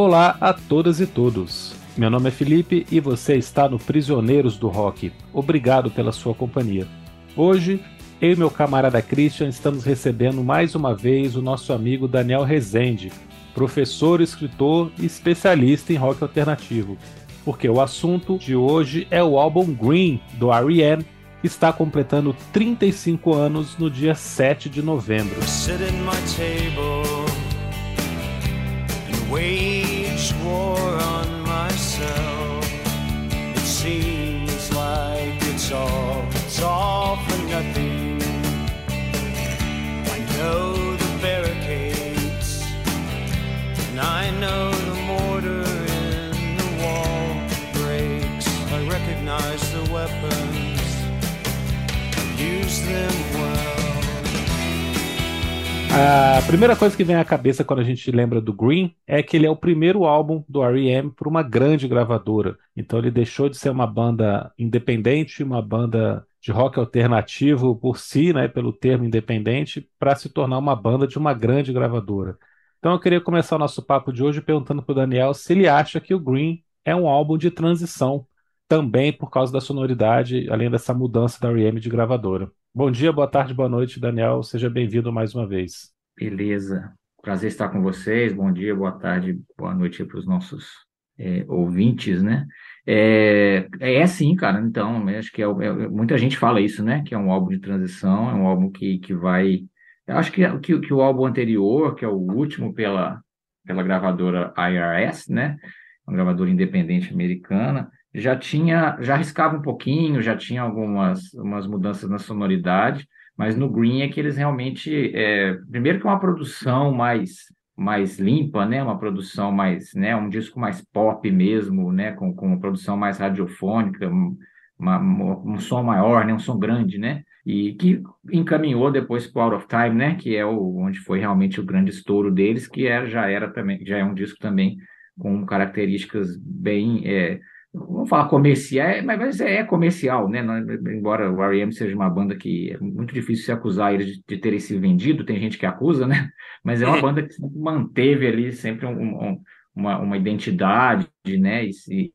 Olá a todas e todos. Meu nome é Felipe e você está no Prisioneiros do Rock. Obrigado pela sua companhia. Hoje, eu e meu camarada Christian estamos recebendo mais uma vez o nosso amigo Daniel Rezende, professor, escritor e especialista em rock alternativo. Porque o assunto de hoje é o álbum Green do R.E.M., que está completando 35 anos no dia 7 de novembro. wage war on myself. It seems like it's all, it's all for nothing. I know the barricades, and I know the mortar in the wall breaks. I recognize the weapons, use them well. A primeira coisa que vem à cabeça quando a gente lembra do Green é que ele é o primeiro álbum do R.E.M. para uma grande gravadora. Então ele deixou de ser uma banda independente, uma banda de rock alternativo por si, né, pelo termo independente, para se tornar uma banda de uma grande gravadora. Então eu queria começar o nosso papo de hoje perguntando para o Daniel se ele acha que o Green é um álbum de transição, também por causa da sonoridade, além dessa mudança da R.E.M. de gravadora. Bom dia, boa tarde, boa noite, Daniel. Seja bem-vindo mais uma vez. Beleza. Prazer estar com vocês. Bom dia, boa tarde, boa noite para os nossos é, ouvintes, né? É, é assim, cara. Então, acho que é, é, muita gente fala isso, né? Que é um álbum de transição, é um álbum que, que vai. Eu acho que, que, que o álbum anterior, que é o último pela, pela gravadora IRS, né? Uma gravadora independente americana, já tinha, já arriscava um pouquinho, já tinha algumas umas mudanças na sonoridade, mas no Green é que eles realmente, é, primeiro que é uma produção mais mais limpa, né, uma produção mais, né, um disco mais pop mesmo, né, com, com uma produção mais radiofônica, uma, um som maior, né, um som grande, né, e que encaminhou depois para Out of Time, né, que é o, onde foi realmente o grande estouro deles, que era, já era também, já é um disco também com características bem é, vamos falar comercial, é, mas é comercial, né? Embora o R.E.M. seja uma banda que é muito difícil se acusar eles de, de terem sido vendido, tem gente que acusa, né? Mas é uma é. banda que manteve ali sempre um, um, uma, uma identidade, né? E se,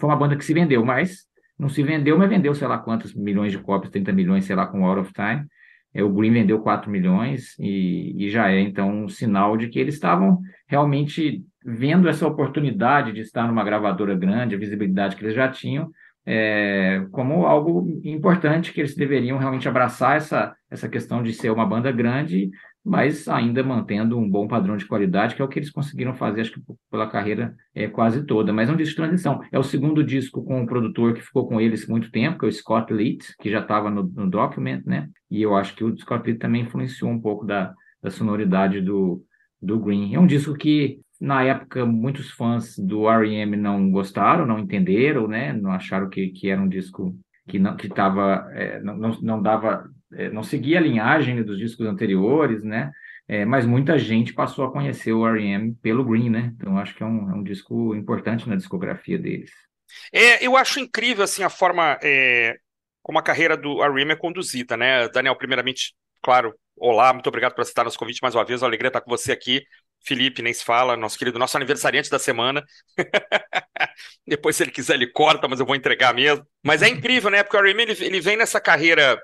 foi uma banda que se vendeu, mas não se vendeu, mas vendeu sei lá quantos milhões de cópias, 30 milhões, sei lá, com Out of Time. É, o Green vendeu 4 milhões e, e já é, então, um sinal de que eles estavam realmente vendo essa oportunidade de estar numa gravadora grande, a visibilidade que eles já tinham, é, como algo importante que eles deveriam realmente abraçar essa, essa questão de ser uma banda grande, mas ainda mantendo um bom padrão de qualidade, que é o que eles conseguiram fazer, acho que pela carreira é, quase toda. Mas é um disco de transição. É o segundo disco com um produtor que ficou com eles muito tempo, que é o Scott Litt, que já estava no, no Document, né? E eu acho que o Scott Litt também influenciou um pouco da, da sonoridade do, do Green. É um disco que na época, muitos fãs do R.E.M. não gostaram, não entenderam, né? Não acharam que, que era um disco que não que é, não, não, não dava, não seguia a linhagem dos discos anteriores, né? É, mas muita gente passou a conhecer o R.E.M. pelo Green, né? Então acho que é um, é um disco importante na discografia deles. É, eu acho incrível assim a forma é, como a carreira do R.E.M. é conduzida, né? Daniel, primeiramente, claro, olá, muito obrigado por aceitar nosso convite mais uma vez, uma alegria estar com você aqui. Felipe, nem se fala, nosso querido, nosso aniversariante da semana. Depois, se ele quiser, ele corta, mas eu vou entregar mesmo. Mas é incrível, né? Porque o R.E.M. Ele, ele vem nessa carreira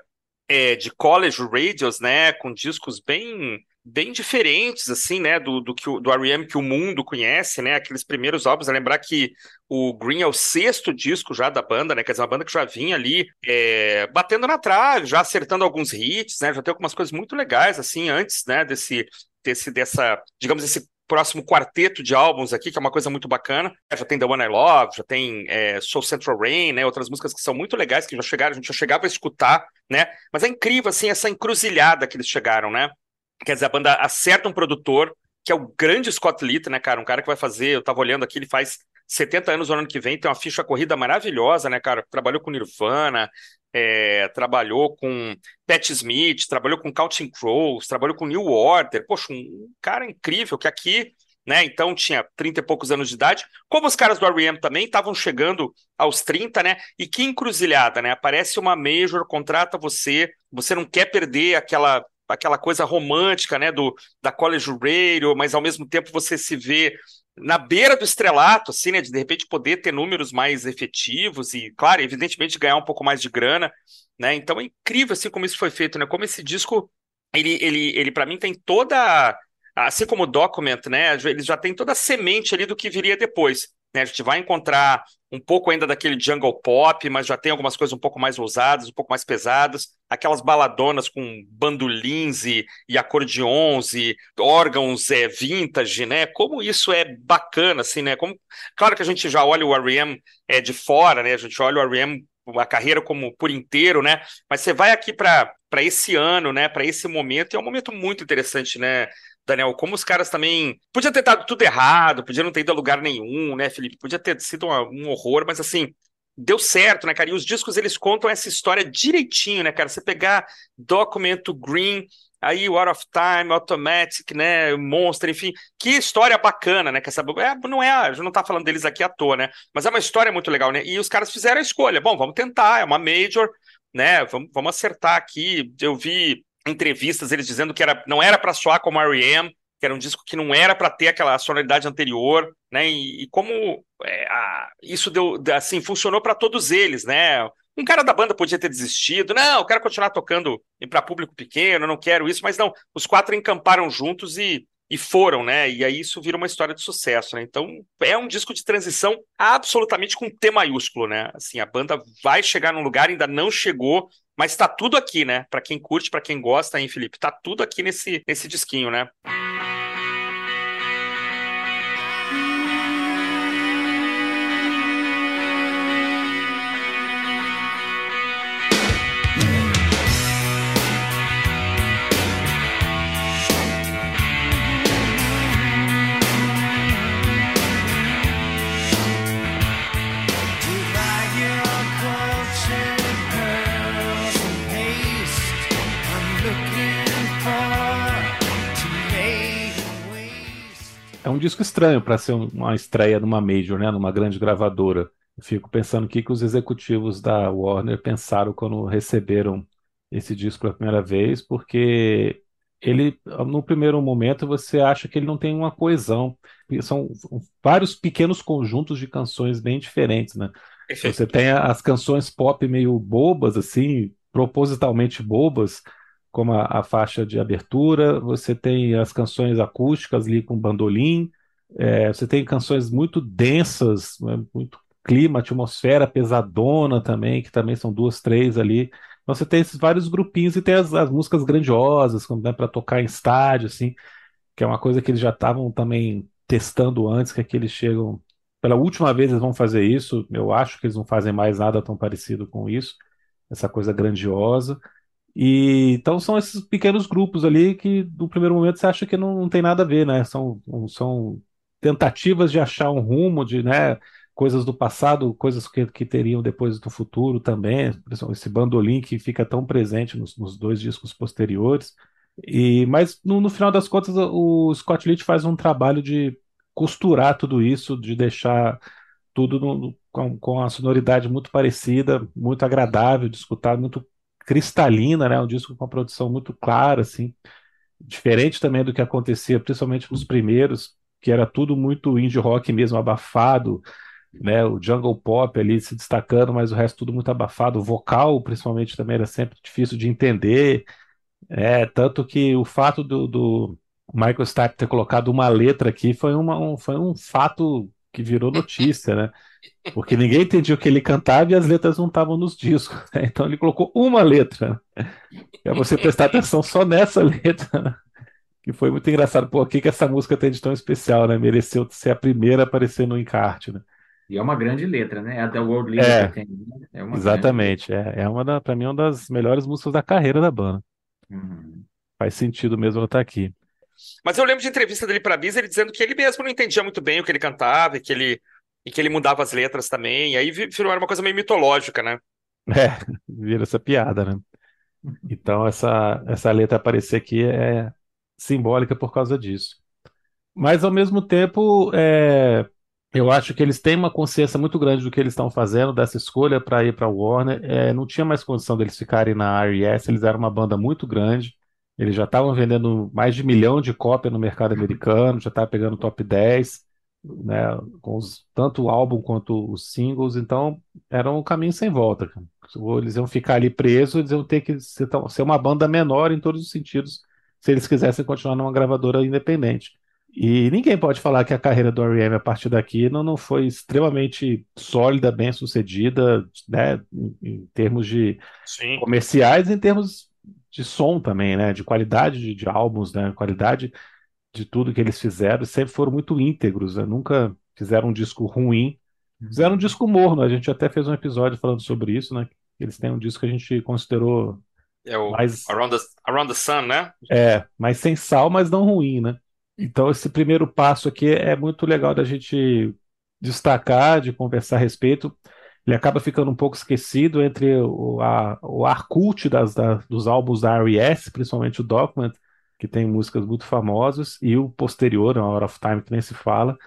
é, de college radios, né? Com discos bem bem diferentes, assim, né, do, do, que o, do R.E.M. que o mundo conhece, né, aqueles primeiros álbuns, a lembrar que o Green é o sexto disco já da banda, né, quer dizer, uma banda que já vinha ali é, batendo na trave, já acertando alguns hits, né, já tem algumas coisas muito legais, assim, antes, né, desse, desse, dessa, digamos, esse próximo quarteto de álbuns aqui, que é uma coisa muito bacana. Já tem The One I Love, já tem é, Soul Central Rain, né? Outras músicas que são muito legais, que já chegaram, a gente já chegava a escutar, né? Mas é incrível, assim, essa encruzilhada que eles chegaram, né? Quer dizer, a banda acerta um produtor, que é o grande Scott Litt, né, cara? Um cara que vai fazer, eu tava olhando aqui, ele faz 70 anos no ano que vem, tem uma ficha corrida maravilhosa, né, cara? Trabalhou com Nirvana, é, trabalhou com Pat Smith, trabalhou com Counting Crows, trabalhou com New Order. Poxa, um cara incrível que aqui, né? Então tinha 30 e poucos anos de idade. Como os caras do R.E.M. também estavam chegando aos 30, né? E que encruzilhada, né? Aparece uma major, contrata você, você não quer perder aquela aquela coisa romântica, né, do da college radio, mas ao mesmo tempo você se vê na beira do estrelato, assim, né? De de repente poder ter números mais efetivos e, claro, evidentemente ganhar um pouco mais de grana, né? Então é incrível assim como isso foi feito, né? Como esse disco, ele, ele, ele para mim tem toda, assim como o Document, né? Ele já tem toda a semente ali do que viria depois. Né? A gente vai encontrar um pouco ainda daquele jungle pop, mas já tem algumas coisas um pouco mais ousadas, um pouco mais pesadas, aquelas baladonas com bandolins e, e acordeons e órgãos é, vintage, né? Como isso é bacana, assim, né? Como, claro que a gente já olha o R.E.M. É, de fora, né? A gente olha o R.E.M. a carreira como por inteiro, né? Mas você vai aqui para esse ano, né, para esse momento, e é um momento muito interessante, né, Daniel, como os caras também. Podia ter dado tudo errado, podia não ter ido a lugar nenhum, né, Felipe? Podia ter sido um horror, mas assim, deu certo, né, cara? E os discos eles contam essa história direitinho, né, cara? Você pegar Documento Green, aí War of Time, Automatic, né, Monster, enfim, que história bacana, né? Que essa é, não é, a gente não tá falando deles aqui à toa, né? Mas é uma história muito legal, né? E os caras fizeram a escolha. Bom, vamos tentar, é uma major, né? Vamos, vamos acertar aqui. Eu vi entrevistas eles dizendo que era, não era para soar como R.E.M., que era um disco que não era para ter aquela sonoridade anterior, né? E, e como é, a, isso deu, assim, funcionou para todos eles, né? Um cara da banda podia ter desistido, não, eu quero continuar tocando para público pequeno, não quero isso, mas não, os quatro encamparam juntos e, e foram, né? E aí isso vira uma história de sucesso, né? Então é um disco de transição absolutamente com T maiúsculo, né? Assim, a banda vai chegar num lugar, ainda não chegou, mas tá tudo aqui, né? Para quem curte, para quem gosta, hein, Felipe? Tá tudo aqui nesse, nesse disquinho, né? é um disco estranho para ser uma estreia numa major, né, numa grande gravadora. Eu fico pensando o que, que os executivos da Warner pensaram quando receberam esse disco pela primeira vez, porque ele, no primeiro momento, você acha que ele não tem uma coesão. São vários pequenos conjuntos de canções bem diferentes, né? Você tem as canções pop meio bobas, assim, propositalmente bobas, como a, a, faixa de abertura, você tem as canções acústicas ali com bandolim, é, você tem canções muito densas, né, muito clima, atmosfera pesadona também, que também são duas, três ali. Então você tem esses vários grupinhos e tem as, as músicas grandiosas, como né, para tocar em estádio, assim, que é uma coisa que eles já estavam também testando antes, que é que eles chegam. Pela última vez eles vão fazer isso, eu acho que eles não fazem mais nada tão parecido com isso, essa coisa grandiosa. E então são esses pequenos grupos ali que no primeiro momento você acha que não, não tem nada a ver, né? São, são tentativas de achar um rumo, de, né, coisas do passado, coisas que, que teriam depois do futuro também, esse bandolim que fica tão presente nos, nos dois discos posteriores. E mas no, no, final das contas o Scott Litt faz um trabalho de costurar tudo isso, de deixar tudo no, com, com a sonoridade muito parecida, muito agradável de escutar, muito cristalina, né? Um disco com uma produção muito clara, assim, diferente também do que acontecia, principalmente nos primeiros, que era tudo muito indie rock mesmo, abafado, né? O jungle pop ali se destacando, mas o resto tudo muito abafado. O vocal, principalmente, também era sempre difícil de entender. É, tanto que o fato do, do Michael Stipe ter colocado uma letra aqui foi, uma, um, foi um fato que virou notícia, né? Porque ninguém entendia o que ele cantava e as letras não estavam nos discos. Né? Então ele colocou uma letra. Para você prestar atenção só nessa letra. Né? Que foi muito engraçado. O que, que essa música tem de tão especial, né? Mereceu ser a primeira a aparecer no encarte, né? E é uma grande letra, né? É a The World Leader é, que tem. Né? É exatamente. Grande... É, é uma da, pra mim, uma das melhores músicas da carreira da banda. Uhum. Faz sentido mesmo ela estar tá aqui. Mas eu lembro de entrevista dele para a Bisa, ele dizendo que ele mesmo não entendia muito bem o que ele cantava e que ele e que ele mudava as letras também, e aí virou uma coisa meio mitológica, né? É, vira essa piada, né? Então essa, essa letra aparecer aqui é simbólica por causa disso. Mas ao mesmo tempo, é, eu acho que eles têm uma consciência muito grande do que eles estão fazendo, dessa escolha para ir para a Warner. É, não tinha mais condição deles ficarem na RES, eles eram uma banda muito grande. Eles já estavam vendendo mais de milhão de cópias no mercado americano, já estavam pegando top 10. né, com os, tanto o álbum quanto os singles, então era um caminho sem volta. Cara. Eles iam ficar ali presos, eles iam ter que ser, ser uma banda menor em todos os sentidos, se eles quisessem continuar numa gravadora independente. E ninguém pode falar que a carreira do R.E.M. a partir daqui não, não foi extremamente sólida, bem sucedida, né, em, em termos de Sim. comerciais, em termos de som também, né, de qualidade de, de álbuns, né, qualidade de tudo que eles fizeram, sempre foram muito íntegros, né? nunca fizeram um disco ruim, fizeram um disco morno, a gente até fez um episódio falando sobre isso, né? Eles têm um disco que a gente considerou É o mais, Around the, Around the Sun, né? é, mais sem sal, mas não ruim, né? Então esse primeiro passo aqui é muito legal da gente destacar, de conversar a respeito. Ele acaba ficando um pouco esquecido entre o, a, o ar cult das, da- dos álbuns da R.E.S., principalmente o Document, que tem músicas muito famosas, e o posterior, a Out of Time, que nem se fala.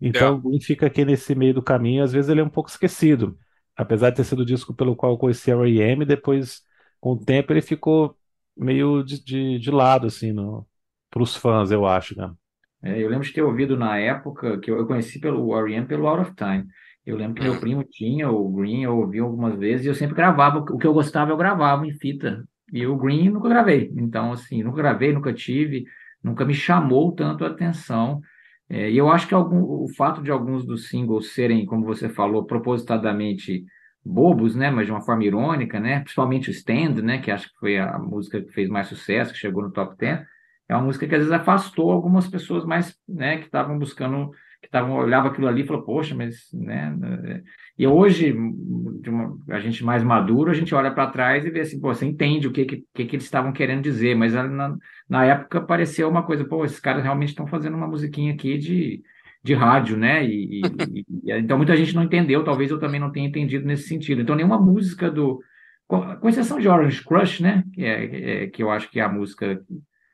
Então, É. fica aqui nesse meio do caminho, às vezes ele é um pouco esquecido. Apesar de ter sido o disco pelo qual eu conheci a R.E.M., depois, com o tempo, ele ficou meio de, de, de lado, assim, no, pros fãs, eu acho, né? É, eu lembro de ter ouvido na época que eu, eu conheci pelo R.E.M. pelo Out of Time. Eu lembro que meu primo tinha o Green, eu ouvi algumas vezes e eu sempre gravava. O que eu gostava, eu gravava em fita. E o Green nunca gravei. Então, assim, nunca gravei, nunca tive, nunca me chamou tanto a atenção. É, e eu acho que algum, o fato de alguns dos singles serem, como você falou, propositadamente bobos, né, mas de uma forma irônica, né, principalmente o Stand, né, que acho que foi a música que fez mais sucesso, que chegou no top 10, é uma música que às vezes afastou algumas pessoas mais, né, que estavam buscando, que estavam olhava aquilo ali e falou, poxa, mas, né, e hoje, uma, a gente mais maduro, a gente olha para trás e vê assim, pô, você entende o que, que, que, que eles estavam querendo dizer, mas na, na época pareceu uma coisa, pô, esses caras realmente estão fazendo uma musiquinha aqui de, de rádio, né? E, e- e- então muita gente não entendeu, talvez eu também não tenha entendido nesse sentido. Então nenhuma música do, com, com exceção de Orange Crush, né? Que é, é- que eu acho que é a música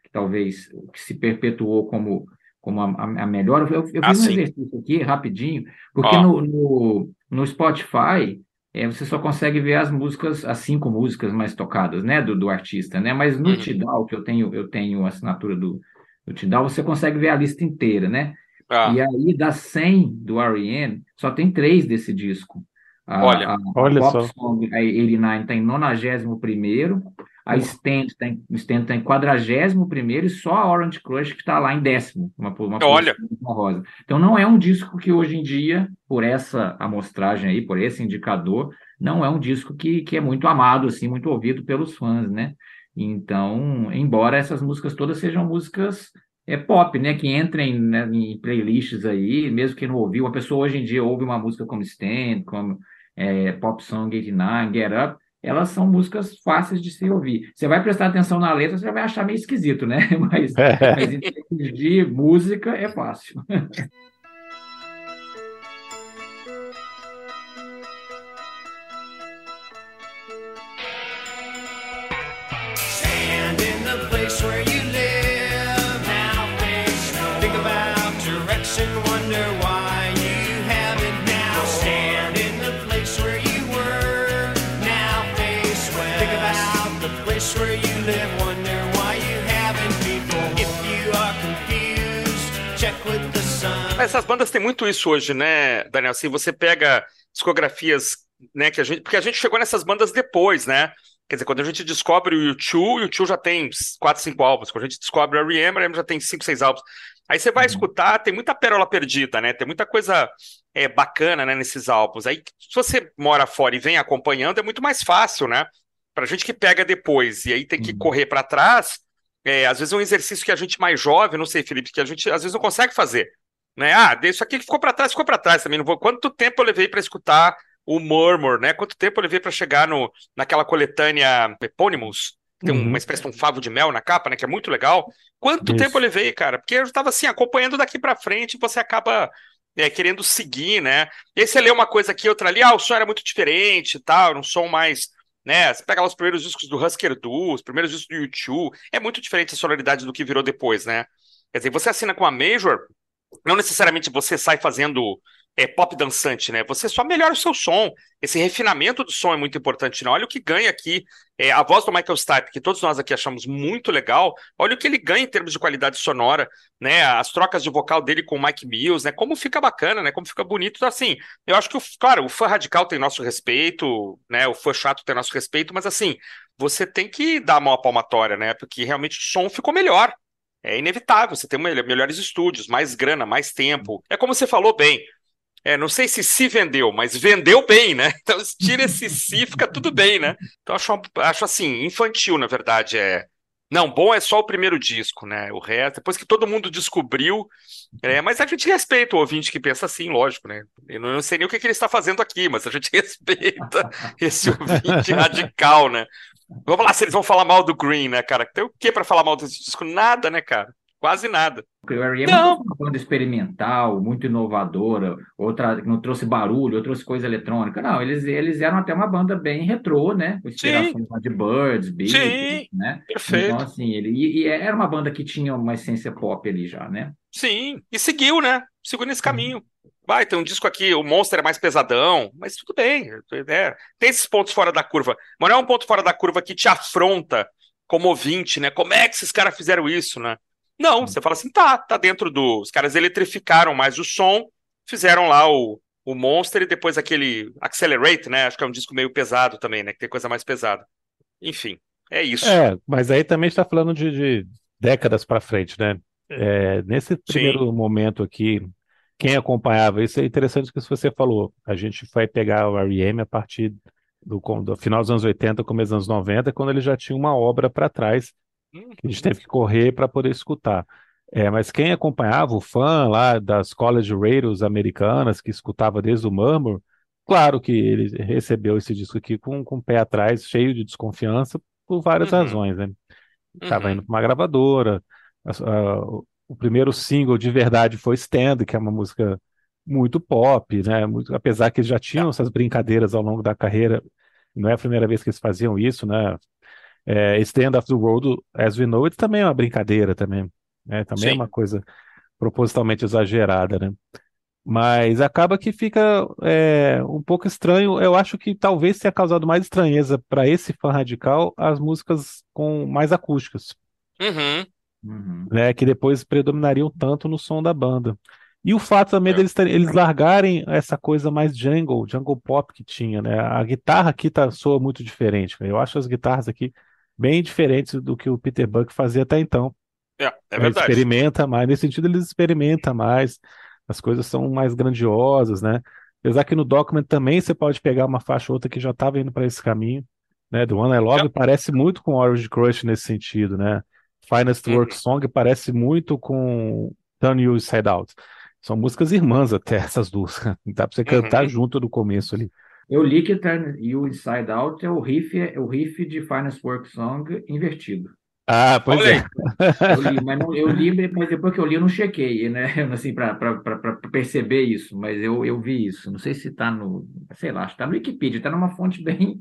que talvez que se perpetuou como como a, a- a melhor. Eu, eu Ah, fiz um sim. exercício aqui rapidinho, porque Ó. no, no, no Spotify é, você só consegue ver as músicas, as cinco músicas mais tocadas, né, do, do artista, né? Mas no Uhum. Tidal, que eu tenho, eu tenho a assinatura do, do Tidal, você consegue ver a lista inteira, né? Ah, E aí, das 100 do R.E.M., só tem três desse disco. A, Olha. a, Olha Pop só. Song a 89 está em 91º, a Stand está em, Stand tá em 41º e só a Orange Crush que está lá em décimo, uma, uma Olha. honrosa. Então não é um disco que hoje em dia, por essa amostragem aí, por esse indicador, não é um disco que, que é muito amado, assim, muito ouvido pelos fãs, né? Então, embora essas músicas todas sejam músicas é pop, né? Que entrem né, em playlists aí, mesmo que não ouviu. Uma pessoa hoje em dia ouve uma música como Stand, como é, Pop Song 89, Get Up, elas são músicas fáceis de se ouvir. Você vai prestar atenção na letra, você vai achar meio esquisito, né? Mas, mas em termos de música é fácil. Essas bandas têm muito isso hoje, né, Daniel? Assim, você pega discografias, né, que a gente, porque a gente chegou nessas bandas depois, né? Quer dizer, quando a gente descobre o U2, o U2 já tem quatro, cinco álbuns. Quando a gente descobre o R.E.M., o R.E.M. já tem cinco, seis álbuns. Aí você vai Uhum. escutar, tem muita pérola perdida, né? Tem muita coisa é, bacana, né, nesses álbuns. Aí, se você mora fora e vem acompanhando, é muito mais fácil, né? Pra gente que pega depois e aí tem que Uhum. correr pra trás, é, às vezes é um exercício que a gente mais jovem, não sei, Felipe, que a gente às vezes não consegue fazer né? Ah, isso aqui que ficou para trás, ficou para trás também. Não vou. Quanto tempo eu levei para escutar o Murmur, né? Quanto tempo eu levei para chegar no, naquela coletânea Eponymous, tem Uhum. uma espécie de um favo de mel na capa, né? Que é muito legal. Quanto Isso. tempo eu levei, cara? Porque eu estava assim acompanhando daqui para frente, e você acaba é, querendo seguir, né? E aí você lê uma coisa aqui, outra ali, ah, o som era muito diferente, e tal, um som mais né? Você pega lá os primeiros discos do Husker Du, os primeiros discos do U2, é muito diferente a sonoridade do que virou depois, né? Quer dizer, você assina com a Major, não necessariamente você sai fazendo é, pop dançante, né? Você só melhora o seu som. Esse refinamento do som é muito importante, né? Olha o que ganha aqui. É, a voz do Michael Stipe, que todos nós aqui achamos muito legal, olha o que ele ganha em termos de qualidade sonora, né? As trocas de vocal dele com o Mike Mills, né? Como fica bacana, né? Como fica bonito. Então, assim, eu acho que, claro, o fã radical tem nosso respeito, né? O fã chato tem nosso respeito, mas assim, você tem que dar a mão à palmatória, né? Porque realmente o som ficou melhor. É inevitável, você tem melhores estúdios, mais grana, mais tempo. É como você falou bem, é, não sei se se vendeu, mas vendeu bem, né? Então, tira esse se, fica tudo bem, né? Então, acho, acho assim, infantil, na verdade. É. Não, bom é só o primeiro disco, né? O resto, depois que todo mundo descobriu. É, mas a gente respeita o ouvinte que pensa assim, lógico, né? Eu não sei nem o que, que ele está fazendo aqui, mas a gente respeita esse ouvinte radical, né? Vamos lá, se eles vão falar mal do Green, né, cara? Tem o que para falar mal desse disco? Nada, né, cara? Quase nada. O R.E.M. Não. foi uma banda experimental, muito inovadora, outra que não trouxe barulho, ou trouxe coisa eletrônica. Não, eles, eles eram até uma banda bem retrô, né? Com inspirações de Birds, Beatles, Sim, né? perfeito. Então, assim, ele, e, e era uma banda que tinha uma essência pop ali já, né? Sim, e seguiu, né? Seguiu nesse caminho. Vai, tem um disco aqui, o Monster é mais pesadão, mas tudo bem. é, tem esses pontos fora da curva. Mas não é um ponto fora da curva que te afronta como ouvinte, né? Como é que esses caras fizeram isso, né? Não, você fala assim, tá, tá dentro do. Os caras eletrificaram mais o som, fizeram lá o, o Monster e depois aquele Accelerate, né? Acho que é um disco meio pesado também, né? Que tem coisa mais pesada. Enfim, é isso. É, mas aí também está falando de, de décadas para frente, né? É, nesse primeiro momento aqui, quem acompanhava isso é interessante o que você falou. A gente vai pegar o R.E.M. a partir do, do final dos anos 80, começo dos anos 90, quando ele já tinha uma obra para trás que a gente teve que correr para poder escutar. É, mas quem acompanhava, o fã lá das college radios americanas, que escutava desde o Murmur, claro que ele recebeu esse disco aqui com, com o pé atrás, cheio de desconfiança, por várias Uhum. razões, né? Estava Uhum. indo para uma gravadora, a- a- o primeiro single de verdade foi Stand, que é uma música muito pop, né? Muito, apesar que eles já tinham essas brincadeiras ao longo da carreira, não é a primeira vez que eles faziam isso, né? É, Stand of the World, As We Know It, também é uma brincadeira também, né? Também é Sim. uma coisa propositalmente exagerada, né? Mas acaba que fica é, um pouco estranho. Eu acho que talvez tenha causado mais estranheza para esse fã radical as músicas com mais acústicas, Uhum. Uhum. né? Que depois predominariam tanto no som da banda. E o fato também É. deles terem- eles largarem essa coisa mais jungle, jungle pop que tinha, né? A guitarra aqui tá, soa muito diferente. cara. Eu acho as guitarras aqui bem diferentes do que o Peter Buck fazia até então. É, é Ele verdade. experimenta mais, nesse sentido ele experimenta mais, as coisas são mais grandiosas, né? Apesar que no Document também você pode pegar uma faixa ou outra que já estava indo para esse caminho, né? Do One I Love É. parece muito com Orange Crush nesse sentido, né? Finest Uhum. Work Song parece muito com Turn You Inside Out. São músicas irmãs até essas duas. Dá pra você cantar Uhum. junto no começo ali. Eu li que Turn You Inside Out é o riff, é o riff de Finest Work Song invertido. Ah, pois Olha é. Eu li, mas não, eu li, mas depois que eu li, eu não chequei, né? Assim, para perceber isso, mas eu, eu vi isso. Não sei se está no, sei lá, acho que está no Wikipedia, está numa fonte bem,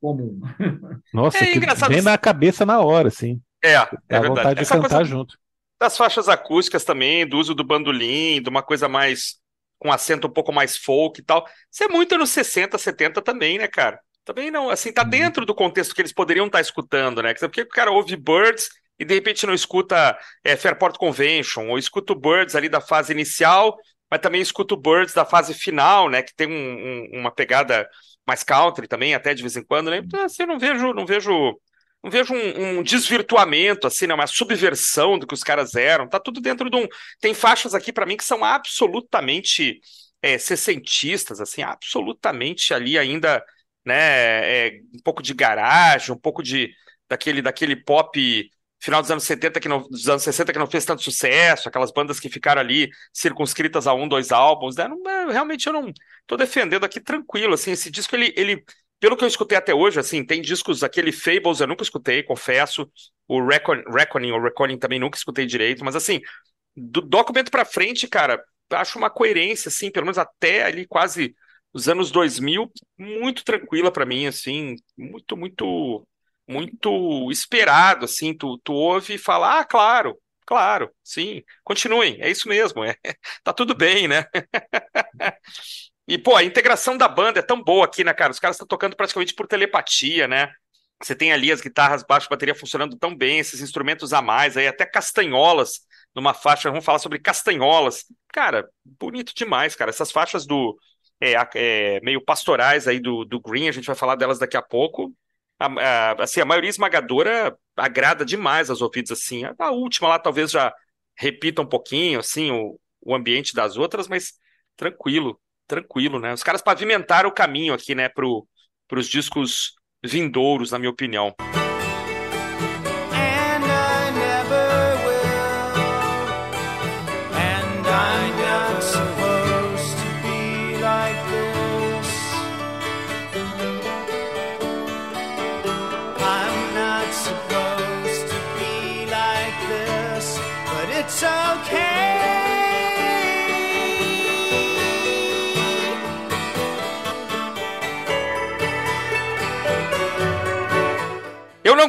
Comum. Nossa, É que engraçado vem na cabeça na hora, assim. É, Dá é vontade verdade. de Essa cantar junto. das faixas acústicas também, do uso do bandolim, de uma coisa mais com acento um pouco mais folk e tal. Isso é muito anos 60, 70 também, né, cara? Também não, assim, tá Uhum. dentro do contexto que eles poderiam estar escutando, né? Porque o cara ouve Birds e de repente não escuta é, Fairport Convention, ou escuta o Birds ali da fase inicial, mas também escuta o Birds da fase final, né? Que tem um- um- uma pegada mais country também, até de vez em quando, né? Então, assim, eu não vejo, não vejo, não vejo um, um desvirtuamento, assim, né? Uma subversão do que os caras eram. Tá tudo dentro de um. Tem faixas aqui pra mim que são absolutamente é, sessentistas, assim, absolutamente ali ainda, né? é, um pouco de garagem, um pouco de daquele, daquele pop final dos anos 70 que não, dos anos 60 que não fez tanto sucesso, aquelas bandas que ficaram ali circunscritas a um, dois álbuns, né? Não, é, realmente eu não tô defendendo aqui tranquilo, assim, esse disco ele, ele pelo que eu escutei até hoje, assim, tem discos, aquele Fables eu nunca escutei, confesso, o Recon, Reckoning, ou Reckoning também nunca escutei direito, mas assim, do documento pra frente, cara, acho uma coerência, assim, pelo menos até ali quase os anos 2000, muito tranquila pra mim, assim, muito, muito, muito esperado, assim, tu, tu ouve e fala, ah, claro, Claro, sim. Continuem, é isso mesmo. É, tá tudo bem, né? E, pô, a integração da banda é tão boa aqui, né, cara? Os caras estão tocando praticamente por telepatia, né? Você tem ali as guitarras, baixo, bateria funcionando tão bem, esses instrumentos a mais, aí até castanholas numa faixa, vamos falar sobre castanholas. Cara, bonito demais, cara. Essas faixas do é, é, meio pastorais aí do, do Green, a gente vai falar delas daqui a pouco. A, a, assim, a maioria esmagadora agrada demais aos ouvidos, assim. A, a última lá talvez já repita um pouquinho, assim, o, o ambiente das outras, mas tranquilo, tranquilo, né? Os caras pavimentaram o caminho aqui, né, pro, pros discos vindouros, na minha opinião.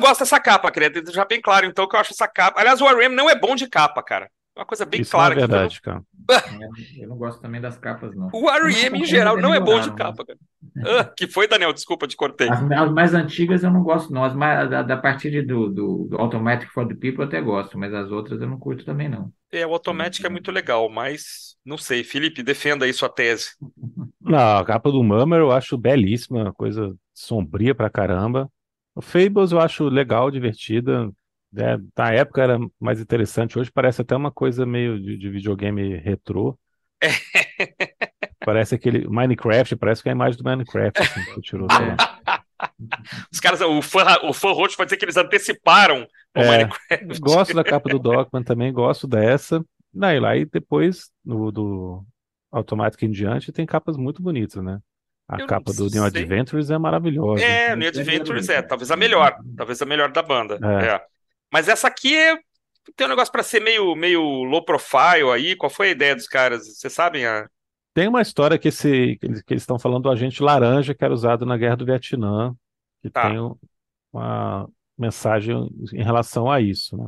Gosto dessa capa, queria deixar bem claro, então, que eu acho essa capa. Aliás, o RM não é bom de capa, cara. É Uma coisa bem Isso clara é aqui. verdade, cara. Eu não gosto também das capas, não. O R.E.M. em geral não é bom de capa, cara. Ah, que foi, Daniel? Desculpa, te cortei. As, as mais antigas eu não gosto, não. As mais, da, da partir de- do, do, do Automatic for the People eu até gosto, mas as outras eu não curto também, não. É, o Automatic é muito legal, mas não sei. Felipe, defenda aí sua tese. Não, a capa do Mummer eu acho belíssima, coisa sombria pra caramba. O Fables eu acho legal, divertida. né? Na época era mais interessante, hoje parece até uma coisa meio de, de videogame retrô. Parece aquele Minecraft, parece que é a imagem do Minecraft assim, que tirou. Os caras, o fã, o fã roxo vai dizer que eles anteciparam o É. Minecraft. Gosto da capa do Dogman também, gosto dessa. Daí lá e depois no, do Automatic em diante tem capas muito bonitas, né? A Eu capa do New. Adventures é maravilhosa. É, New Adventures é, talvez a melhor, talvez a melhor da banda. É. é. Mas essa aqui é- tem um negócio pra ser meio, meio low profile aí. Qual foi a ideia dos caras? Vocês sabem? A... Tem uma história que, esse, que eles estão falando do agente laranja que era usado na Guerra do Vietnã, que Tá. tem um- uma mensagem em relação a isso, né?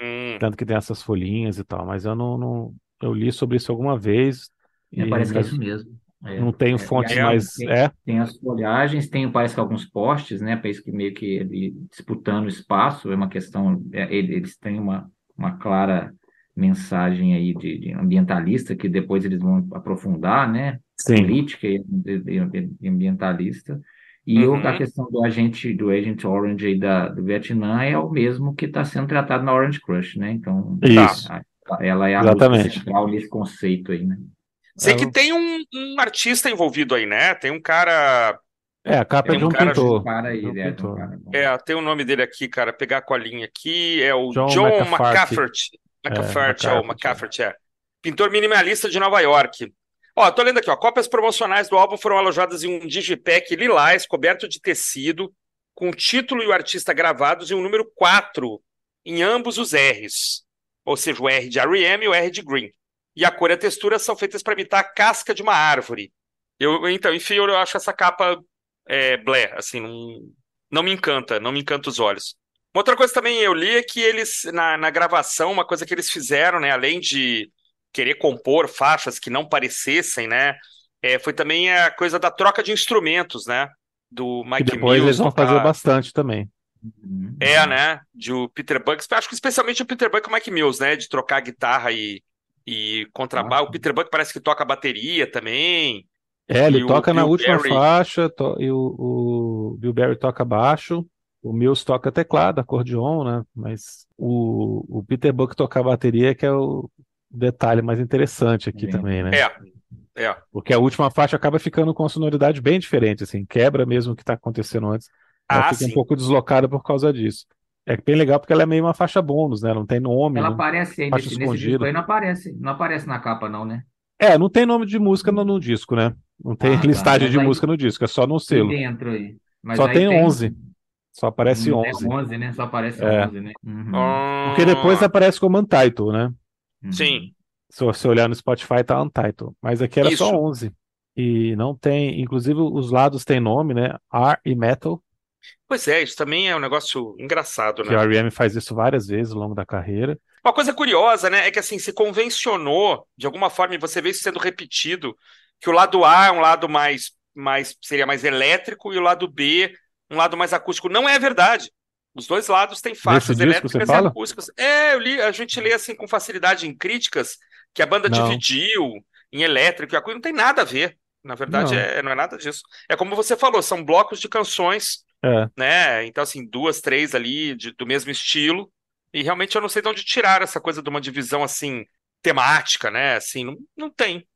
Hum, Tanto que tem essas folhinhas e tal, mas eu não, não- eu li sobre isso alguma vez É, e parece que é isso mesmo. É. não tenho É, fontes e aí, mais. tem- É, Tem as folhagens, tem parece que alguns postes, né? Parece que meio que ele disputando espaço, é uma questão. é, ele- eles têm uma, uma clara mensagem aí de, de ambientalista que depois eles vão aprofundar, né? sim. Política e, e- e ambientalista. E Uhum. a questão do agente do Agent Orange aí da, do Vietnã é o mesmo que está sendo tratado na Orange Crush, né? Então, Isso. a- ela é a Exatamente. central nesse conceito aí, né? Sei É, que tem um, um artista envolvido aí, né? Tem um cara. É, a capa Tem é de um um cara- pintor. Para aí, né? pintou. Cara, bom. É, tem o nome dele aqui, cara. Pegar a colinha aqui. É o John John McCafferty. McCafferty. McCafferty, é, o McCafferty, é. Pintor minimalista de Nova York. Ó, tô lendo aqui, ó. Cópias promocionais do álbum foram alojadas em um digipack lilás, coberto de tecido, com o título e o artista gravados e um número 4 em ambos os R's. Ou seja, o R de R.E.M. e o R de Green. E a cor e a textura são feitas para imitar a casca de uma árvore. Eu, então, enfim, eu acho essa capa é, blé, assim, não, não me encanta, não me encanta os olhos. Uma outra coisa também eu li é que eles, na, na gravação, uma coisa que eles fizeram, né, além de querer compor faixas que não parecessem, né, é, foi também a coisa da troca de instrumentos, né, do E Mike depois eles Mills, vão fazer bastante também. É, né? De o Peter Buck, acho que especialmente o Peter Buck e o Mike Mills, né? De trocar guitarra e, e contrabaixo. Ah. O Peter Buck parece que toca bateria também. É, ele E o toca na Bill última Berry. faixa, to- e o, o Bill Berry toca baixo, o Mills toca teclado, acordeon, né? Mas o, o Peter Buck tocar bateria que é o detalhe mais interessante aqui Sim. também, né? É, é. Porque a última faixa acaba ficando com uma sonoridade bem diferente, assim, quebra mesmo o que está acontecendo antes. Ela Ah, fica um sim. pouco deslocada por causa disso. É bem legal porque ela é meio uma faixa bônus, né? Não tem nome, Ela não- aparece aí faixa nesse, nesse disco escondida. aí, não aparece, não aparece na capa, não, né? É, não tem nome de música no, no disco, né? Não tem Ah, tá. listagem Mas de aí- música no disco, é só no selo. dentro aí. Mas Só aí tem 11. Só aparece Não tem 11. 11, né? Só aparece É. 11, né? Uhum. Porque depois Ah, aparece como Untitled, né? Uhum. Sim. Se você olhar no Spotify, tá Untitled. Mas aqui era só Isso. 11. E não tem. Inclusive, os lados têm nome, né? R e Metal. Pois é, isso também é um negócio engraçado, Que o né? R.E.M. faz isso várias vezes ao longo da carreira. Uma coisa curiosa, né, é que assim, se convencionou, de alguma forma, e você vê isso sendo repetido, que o lado A é um lado mais, mais seria mais elétrico e o lado B um lado mais acústico. Não é verdade. Os dois lados têm faixas elétricas e fala? acústicas. É, eu li, a gente lê assim com facilidade em críticas que a banda Não. dividiu em elétrico e acústico. Não tem nada a ver. Na verdade, Não. é, não é nada disso. É como você falou, são blocos de canções É. né? Então, assim, duas, três ali de- do mesmo estilo. E realmente eu não sei de onde tiraram essa coisa de uma divisão assim, temática, né? Assim, não, não tem.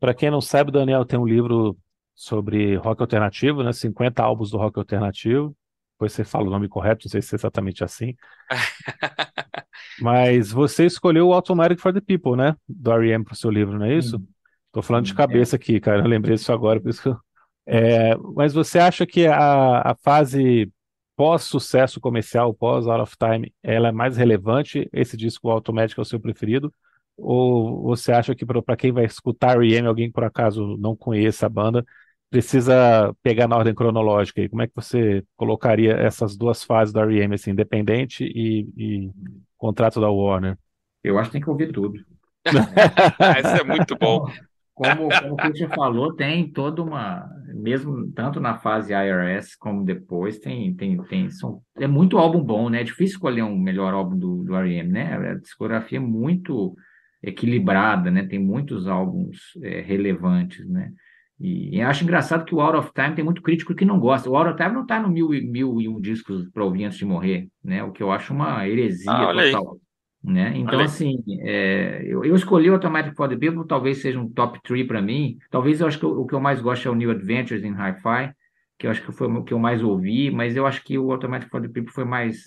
Para quem não sabe, o Daniel tem um livro sobre rock alternativo, né? 50 álbuns do rock alternativo. Depois você fala o nome correto, não sei se é exatamente assim. Mas você escolheu o Automatic for the People, né? Do R.E.M. para o seu livro, não é isso? Sim. Tô falando de Sim, cabeça aqui, cara. Eu lembrei disso agora, por isso que eu... É, mas você acha que a, a fase pós-sucesso comercial, pós Out of Time, ela é mais relevante? Esse disco Automatic é o seu preferido? Ou você acha que para quem vai escutar R.E.M., alguém que por acaso não conheça a banda, precisa pegar na ordem cronológica? E como é que você colocaria essas duas fases da R.E.M., assim, independente e, e contrato da Warner? Eu acho que tem que ouvir tudo. Isso é muito bom. Como, como o Christian falou, tem toda uma, mesmo tanto na fase IRS como depois, tem, tem, tem, são, é muito álbum bom, né? É difícil escolher um melhor álbum do, do R.E.M., né? A discografia é muito equilibrada, né? Tem muitos álbuns é, relevantes, né? E, e acho engraçado que o Out of Time tem muito crítico que não gosta. O Out of Time não está no mil, e- mil e um discos para ouvir antes de morrer, né? O que eu acho uma heresia Ah, olha aí. Né? Então, aí. assim, é, eu, eu escolhi o Automatic for the People, talvez seja um top 3 para mim. Talvez eu acho que o, o que eu mais gosto é o New Adventures in Hi-Fi, que eu acho que foi o que eu mais ouvi, mas eu acho que o Automatic for the People foi mais.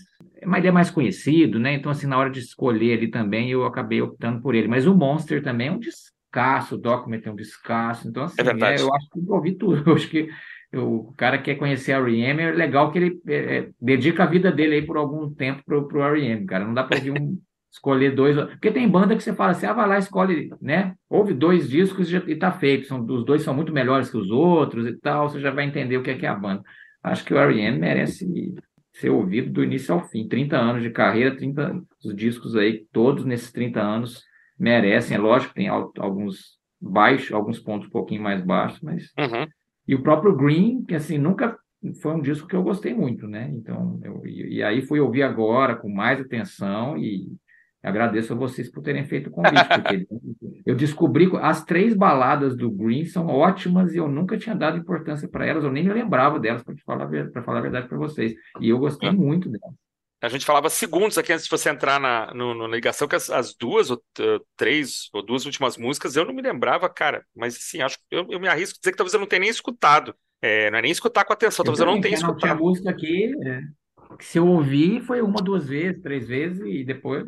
Mas ele é mais conhecido, né? Então, assim, na hora de escolher ali também, eu acabei optando por ele. Mas o Monster também é um descasso, o Document é um descasso. Então, assim, É eu acho que eu ouvi tudo. Eu acho que o cara quer conhecer a R.E.M., é legal que ele é, é, dedica a vida dele aí por algum tempo pro, pro R.E.M., cara. Não dá para ouvir um. Escolher dois, porque tem banda que você fala assim, ah, vai lá, escolhe, né? Ouve dois discos e, já, e tá feito. São, os dois são muito melhores que os outros e tal, você já vai entender o que é que é a banda. Acho que o R.E.M. merece ser ouvido do início ao fim. 30 anos de carreira, 30 os discos aí, todos nesses 30 anos merecem. É lógico que tem al- alguns baixos, alguns pontos um pouquinho mais baixos, mas Uhum. e o próprio Green, que assim, nunca foi um disco que eu gostei muito, né? Então, eu, e, e aí fui ouvir agora com mais atenção e agradeço a vocês por terem feito o convite, porque eu descobri que as três baladas do Green são ótimas e eu nunca tinha dado importância para elas, eu nem me lembrava delas, para falar, para falar a verdade para vocês. E eu gostei muito delas. A gente falava segundos aqui antes de você entrar na, no, na ligação, que as, as duas ou t- três ou duas últimas músicas eu não me lembrava, cara. Mas sim, acho que eu, eu me arrisco a dizer que talvez eu não tenha nem escutado. É, não é nem escutar com atenção, talvez eu não tenha tinha- Tinha escutado. música aqui, é, que se eu ouvi, foi uma, duas vezes, três vezes, e depois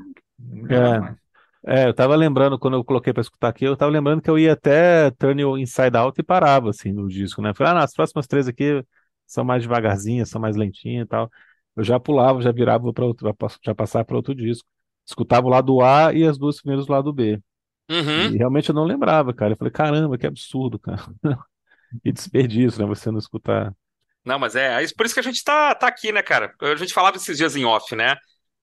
É. mais. É, eu tava lembrando, quando eu coloquei pra escutar aqui, eu tava lembrando que eu ia até Turn You Inside Out e parava, assim, no disco, né? Falei, ah, não, as próximas três aqui são mais devagarzinhas, são mais lentinhas e tal. Eu já pulava, já virava para outro, já passava para outro disco. Escutava o lado A e as duas primeiras do lado B. Uhum. E realmente eu não lembrava, cara. Eu falei, caramba, que absurdo, cara. Que desperdício, né? Você não escutar. Não, mas é, é por isso que a gente tá, tá aqui, né, cara? A gente falava esses dias em off, né?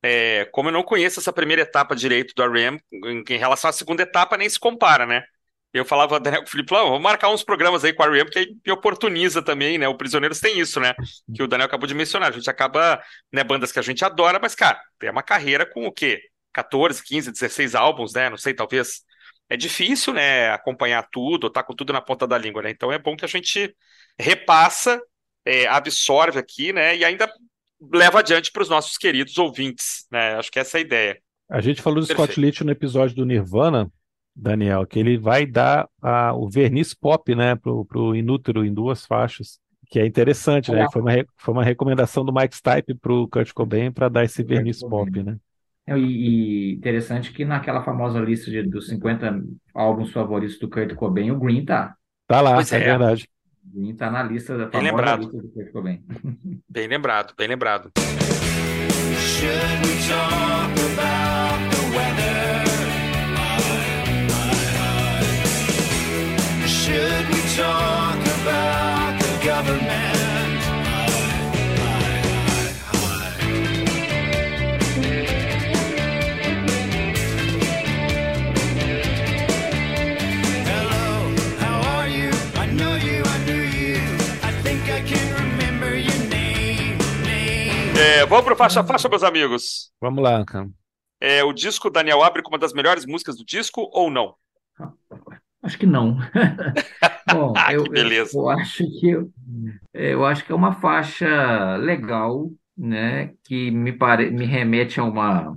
É, como eu não conheço essa primeira etapa direito do R.E.M., em, em relação à segunda etapa, nem se compara, né? Eu falava, com o Felipe, "Não, vamos marcar uns programas aí com a R.E.M., porque aí me oportuniza também, né? O Prisioneiros tem isso, né? Que o Daniel acabou de mencionar. A gente acaba, né, bandas que a gente adora, mas, cara, tem uma carreira com o quê? 14, 15, 16 álbuns, né? Não sei, talvez. É difícil, né, acompanhar tudo, tá com tudo na ponta da língua, né? Então é bom que a gente repassa, é, absorve aqui, né? E ainda leva adiante para os nossos queridos ouvintes, né? Acho que essa é a ideia. A gente falou do Scott Perfeito. Litt no episódio do Nirvana, Daniel, que ele vai dar a- o verniz pop, né, pro, pro Inútero em duas faixas, que é interessante, né? Foi uma, foi uma recomendação do Mike Stipe pro Kurt Cobain para dar esse verniz pop, né? E, e interessante que naquela famosa lista de, dos 50 álbuns favoritos do Kurt Cobain, o Green tá. Tá lá, é é. verdade. O Green tá na lista da Bem famosa lembrado. lista do Kurt Cobain. Bem lembrado, bem lembrado. Should we talk about É, vamos pro faixa a faixa, meus amigos. Vamos lá, Anca. É, o disco Daniel abre com uma das melhores músicas do disco ou não? Acho que não. Bom, Ah, que eu, eu, beleza. eu acho que eu, eu acho que é uma faixa legal, né? Que me pare, me remete a uma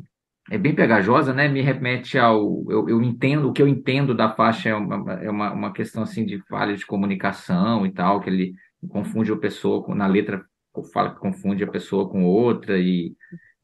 é bem pegajosa, né? Me remete ao eu, eu entendo o que eu entendo da faixa é uma, é uma, uma questão assim de falha de comunicação e tal, que ele confunde a pessoa com, na letra fala que confunde a pessoa com outra e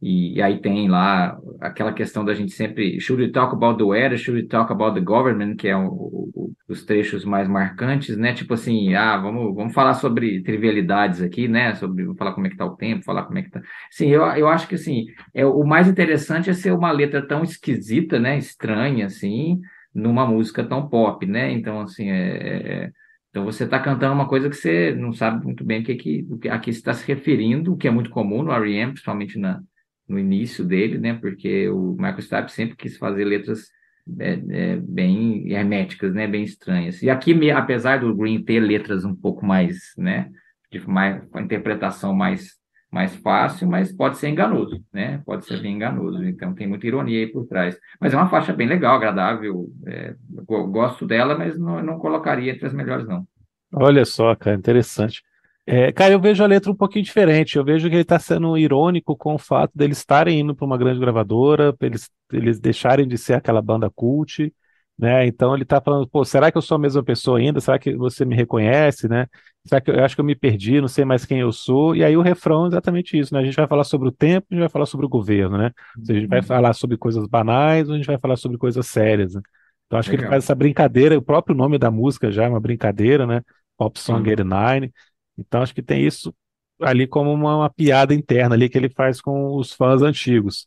e, e aí tem lá aquela questão da gente sempre should we talk about the weather, should we talk about the government, que é o, o, os trechos mais marcantes, né? Tipo assim, ah, vamos, vamos falar sobre trivialidades aqui, né? Sobre falar como é que tá o tempo, falar como é que tá. Sim, eu, eu acho que assim, é o mais interessante é ser uma letra tão esquisita, né? Estranha assim, numa música tão pop, né? Então assim, é, é então você está cantando uma coisa que você não sabe muito bem o que, que, a que está se referindo, o que é muito comum no R.E.M., principalmente na, no início dele, né? Porque o Michael Stipe sempre quis fazer letras é, é, bem herméticas, né? Bem estranhas. E aqui, apesar do Green ter letras um pouco mais, né? De mais, uma interpretação mais, mais fácil, mas pode ser enganoso, né? Pode ser bem enganoso. Então tem muita ironia aí por trás. Mas é uma faixa bem legal, agradável. é, gosto dela, mas não, não colocaria entre as melhores, não. Olha só, cara, interessante. É, cara, eu vejo a letra um pouquinho diferente. Eu vejo que ele está sendo irônico com o fato deles estarem indo para uma grande gravadora, eles, eles deixarem de ser aquela banda cult, né? Então ele está falando, pô, será que eu sou a mesma pessoa ainda? Será que você me reconhece, né? Será que eu, eu acho que eu me perdi, não sei mais quem eu sou? E aí o refrão é exatamente isso, né? A gente vai falar sobre o tempo, a gente vai falar sobre o governo, né? Ou seja, a gente vai falar sobre coisas banais ou a gente vai falar sobre coisas sérias, né? Então acho que ele Legal. faz essa brincadeira, o próprio nome da música já é uma brincadeira, né? Pop Song Uhum. 89. Então acho que tem isso ali como uma, uma piada interna ali que ele faz com os fãs antigos.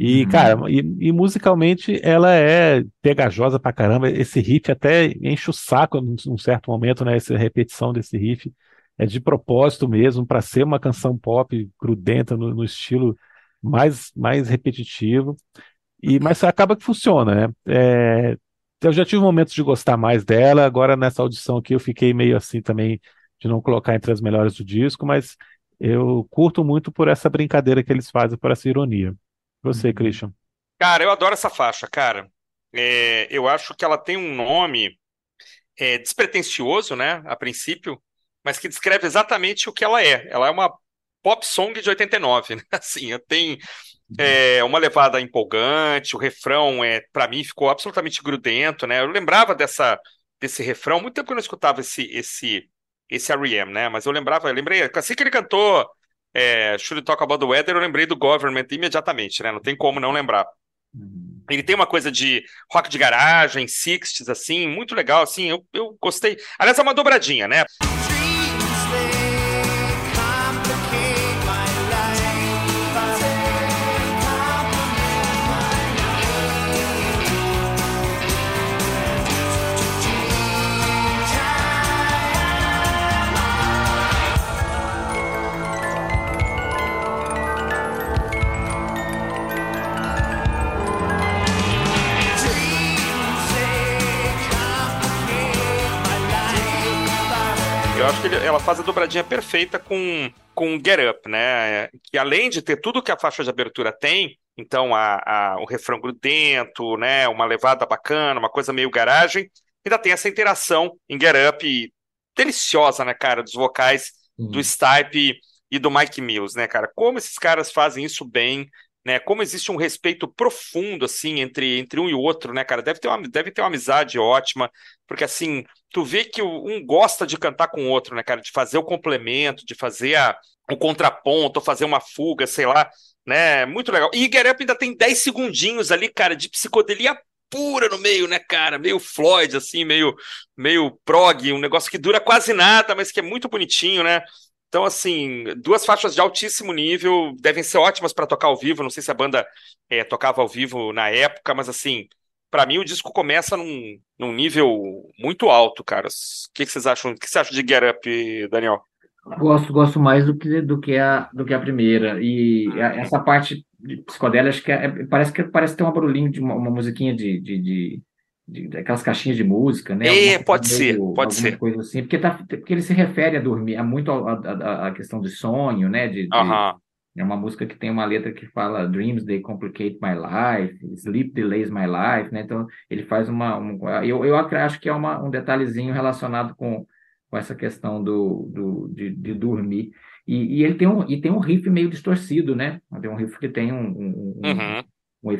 E, Uhum. cara, e, e musicalmente ela é pegajosa pra caramba. Esse riff até enche o saco num, certo momento, né? Essa repetição desse riff é de propósito mesmo, para ser uma canção pop grudenta no, no estilo mais, mais repetitivo. E, mas acaba que funciona, né? É, eu já tive momentos de gostar mais dela, agora nessa audição aqui eu fiquei meio assim também de não colocar entre as melhores do disco, mas eu curto muito por essa brincadeira que eles fazem, por essa ironia. Você, Uhum. Christian. Cara, eu adoro essa faixa, cara. É, eu acho que ela tem um nome é, despretensioso, né, a princípio, mas que descreve exatamente o que ela é. Ela é uma pop song de 89, né? Assim, tem é, uma levada empolgante, o refrão é, para mim ficou absolutamente grudento, né? Eu lembrava dessa desse refrão, muito tempo que eu não escutava esse esse esse R.E.M., né? Mas eu lembrava, eu lembrei, assim que ele cantou é, Should Talk About the Weather, eu lembrei do Government imediatamente, né? Não tem como não lembrar. Uhum. Ele tem uma coisa de rock de garagem, 60s, assim, muito legal, assim, eu, eu gostei. Aliás, é uma dobradinha, né? Ela faz a dobradinha perfeita com, com Get Up, né? Que além de ter tudo que a faixa de abertura tem, então a, a- o refrão grudento, né? Uma levada bacana, uma coisa meio garagem, ainda tem essa interação em Get Up deliciosa, né, cara? Dos vocais do Stipe e do Mike Mills, né, cara? Como esses caras fazem isso bem, né? Como existe um respeito profundo, assim, entre, entre um e outro, né, cara? Deve ter uma, deve ter uma amizade ótima, porque, assim, tu vê que um gosta de cantar com o outro, né, cara? De fazer o complemento, de fazer a, o contraponto, fazer uma fuga, sei lá, né? Muito legal. E Up ainda tem 10 segundinhos ali, cara, de psicodelia pura no meio, né, cara? Meio Floyd, assim, meio, meio prog, um negócio que dura quase nada, mas que é muito bonitinho, né? Então, assim, duas faixas de altíssimo nível, devem ser ótimas para tocar ao vivo. Não sei se a banda eh, tocava ao vivo na época, mas assim, para mim o disco começa num, num nível muito alto, cara. O que, que vocês acham? O que você acha de Get Up, Daniel? Gosto, gosto mais do que, do que, a, do que a primeira. E a- essa parte de psicodélia, acho que é- é- parece que parece ter um barulhinho de uma, uma musiquinha de, de, de, de- daquelas caixinhas de música, né? É, pode ser, meio- pode ser. coisa assim, porque, tá, porque ele se refere a dormir, a muito a, a, questão de sonho, né? De, de- Aham. É uma música que tem uma letra que fala Dreams they complicate my life, Sleep delays my life, né? Então ele faz uma, um, eu, eu acho que é uma, um detalhezinho relacionado com, com essa questão do, do de, de dormir. E, e, ele tem um e tem um riff meio distorcido, né? Tem um riff que tem um, um, Uhum. Um,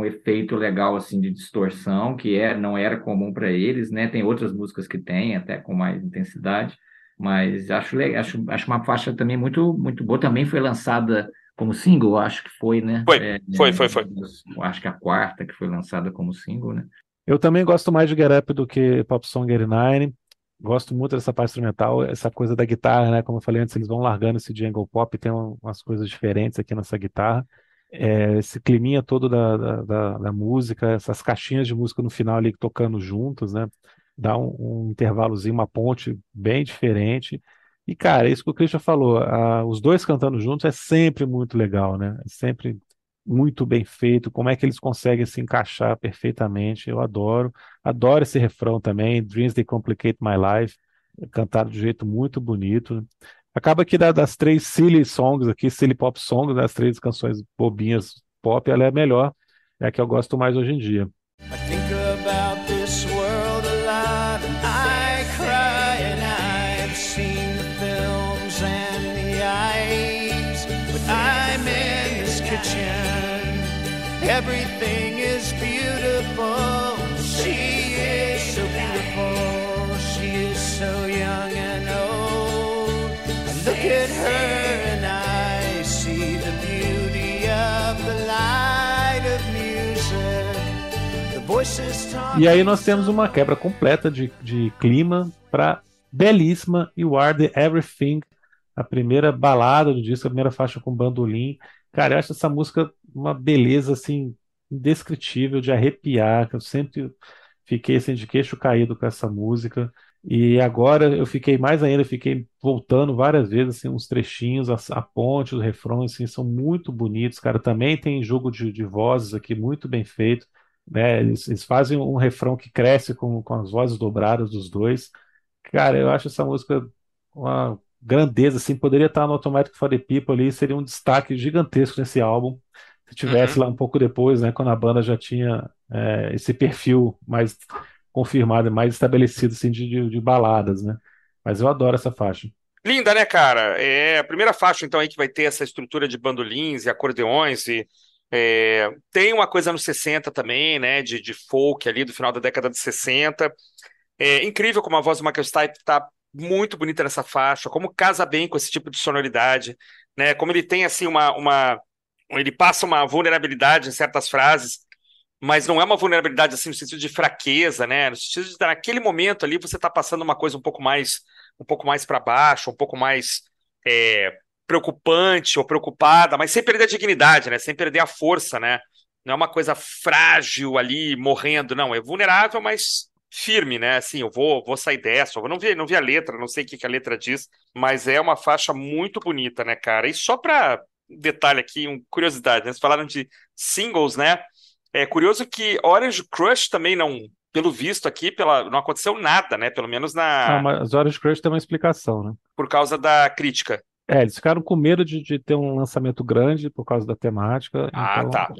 um, efeito legal assim de distorção que é não era comum para eles, né? Tem outras músicas que tem até com mais intensidade, mas acho acho acho uma faixa também muito muito boa. Também foi lançada como single, acho que foi, né? Foi, É, foi, foi, foi. Acho que a quarta que foi lançada como single, né? Eu também gosto mais de Get Up do que Pop Song 89. Gosto muito dessa parte instrumental, essa coisa da guitarra, né? Como eu falei antes, eles vão largando esse jungle pop, tem um- umas coisas diferentes aqui nessa guitarra. É, esse climinha todo da, da, da- música, essas caixinhas de música no final ali tocando juntos, né? Dá um, um intervalozinho, uma ponte bem diferente. E, cara, isso que o Christian falou, ah, os dois cantando juntos é sempre muito legal, né? É sempre muito bem feito, como é que eles conseguem se encaixar perfeitamente, eu adoro. Adoro esse refrão também, Dreams They Complicate My Life, cantado de um jeito muito bonito. Acaba que da- das três silly songs aqui, silly pop songs, das três canções bobinhas pop, ela é a melhor, é a que eu gosto mais hoje em dia. I E aí nós temos uma quebra completa de, de clima para belíssima You Are The Everything, a primeira balada do disco, a primeira faixa com bandolim. Cara, eu acho essa música uma beleza assim indescritível de arrepiar, que eu sempre fiquei assim de queixo caído com essa música. E agora eu fiquei mais ainda, fiquei voltando várias vezes assim uns trechinhos, a, a ponte, os refrões assim são muito bonitos, cara. Também tem jogo de, de vozes aqui muito bem feito né? Eles, eles fazem um refrão que cresce com, com as vozes dobradas dos dois. Cara, eu acho essa música uma grandeza, assim, poderia estar no Automatic for the People ali, seria um destaque gigantesco nesse álbum, se tivesse Uhum. lá um pouco depois, né, quando a banda já tinha é, esse perfil mais confirmado, mais estabelecido, assim, de, de, de baladas, né? Mas eu adoro essa faixa. Linda, né, cara? É a primeira faixa, então, aí que vai ter essa estrutura de bandolins e acordeões e é, tem uma coisa nos 60 também, né, de, de folk ali do final da década de 60. É incrível como a voz do Michael Stipe tá muito bonita nessa faixa, como casa bem com esse tipo de sonoridade, né? Como ele tem assim uma, uma ele passa uma vulnerabilidade em certas frases, mas não é uma vulnerabilidade assim no sentido de fraqueza, né? No sentido de naquele momento ali você está passando uma coisa um pouco mais um pouco mais para baixo, um pouco mais é, preocupante ou preocupada, mas sem perder a dignidade, né? Sem perder a força, né? Não é uma coisa frágil ali morrendo, não. É vulnerável, mas firme, né? Assim, eu vou, vou sair dessa. Eu não vi, não vi a letra, não sei o que, que a letra diz, mas é uma faixa muito bonita, né, cara? E só para detalhe aqui, uma curiosidade, né? Vocês falaram de singles, né? É curioso que Orange Crush também não, pelo visto aqui, pela, não aconteceu nada, né? Pelo menos na, Ah, mas Orange Crush tem uma explicação, né? por causa da crítica. É, eles ficaram com medo de, de ter um lançamento grande por causa da temática. Ah, então, tá.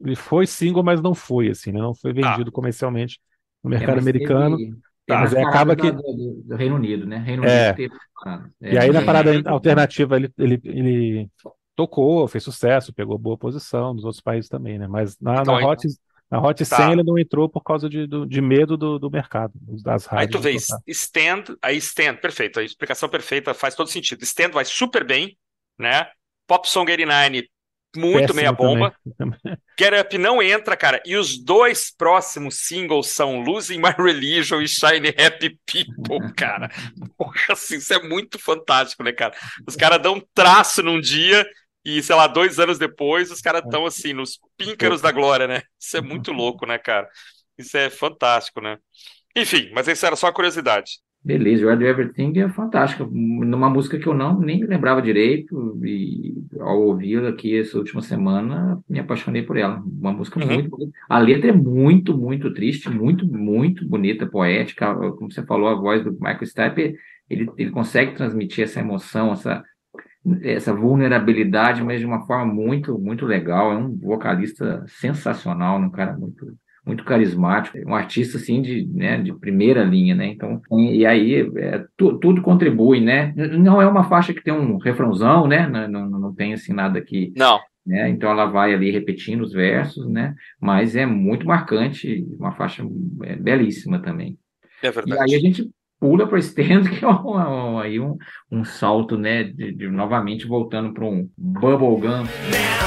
ele foi single, mas não foi assim, né? Não foi vendido comercialmente no É, mercado mas americano. teve- Tá. Mas acaba que- do, do Reino Unido, né? Reino É. Unido teve parada. E aí na É, parada alternativa ele, ele, ele tocou, fez sucesso, pegou boa posição nos outros países também, né? Mas na, Então, na Hot, na Hot Tá. 100 ele não entrou por causa de, do- de medo do, do mercado, das Aí rádios. tu de vê. Stand, aí Stand, perfeito, a explicação perfeita, faz todo sentido. Stand vai super bem, né? Pop Song 89, muito Péssimo meia bomba. também. Get Up não entra, cara. E os dois próximos singles são Losing My Religion e Shiny Happy People, cara. Porra, assim, isso é muito fantástico, né, cara? Os caras dão um traço num dia e, sei lá, dois anos depois, os caras estão assim, nos píncaros da glória, né? Isso é muito louco, né, cara? Isso é fantástico, né? Enfim, mas isso era só curiosidade. Beleza, You Are The Everything é fantástica. Numa música que eu não nem lembrava direito, e ao ouvi-la aqui essa última semana, me apaixonei por ela. Uma música Uhum. muito bonita. A letra é muito, muito triste, muito, muito bonita, poética. Como você falou, a voz do Michael Stipe, ele, ele consegue transmitir essa emoção, essa, essa vulnerabilidade, mas de uma forma muito, muito legal. É um vocalista sensacional, um cara muito, muito carismático, um artista assim de, né, de primeira linha, né? Então, e aí é, tu, tudo contribui, né? Não é uma faixa que tem um refrãozão, né? Não, não, não tem assim nada que Não. né? Então ela vai ali repetindo os versos, né? Mas é muito marcante, uma faixa é, belíssima também. É E verdade. aí a gente pula para Stand, que é um, um- aí um, um salto, né? De, de novamente voltando para um bubblegum. Now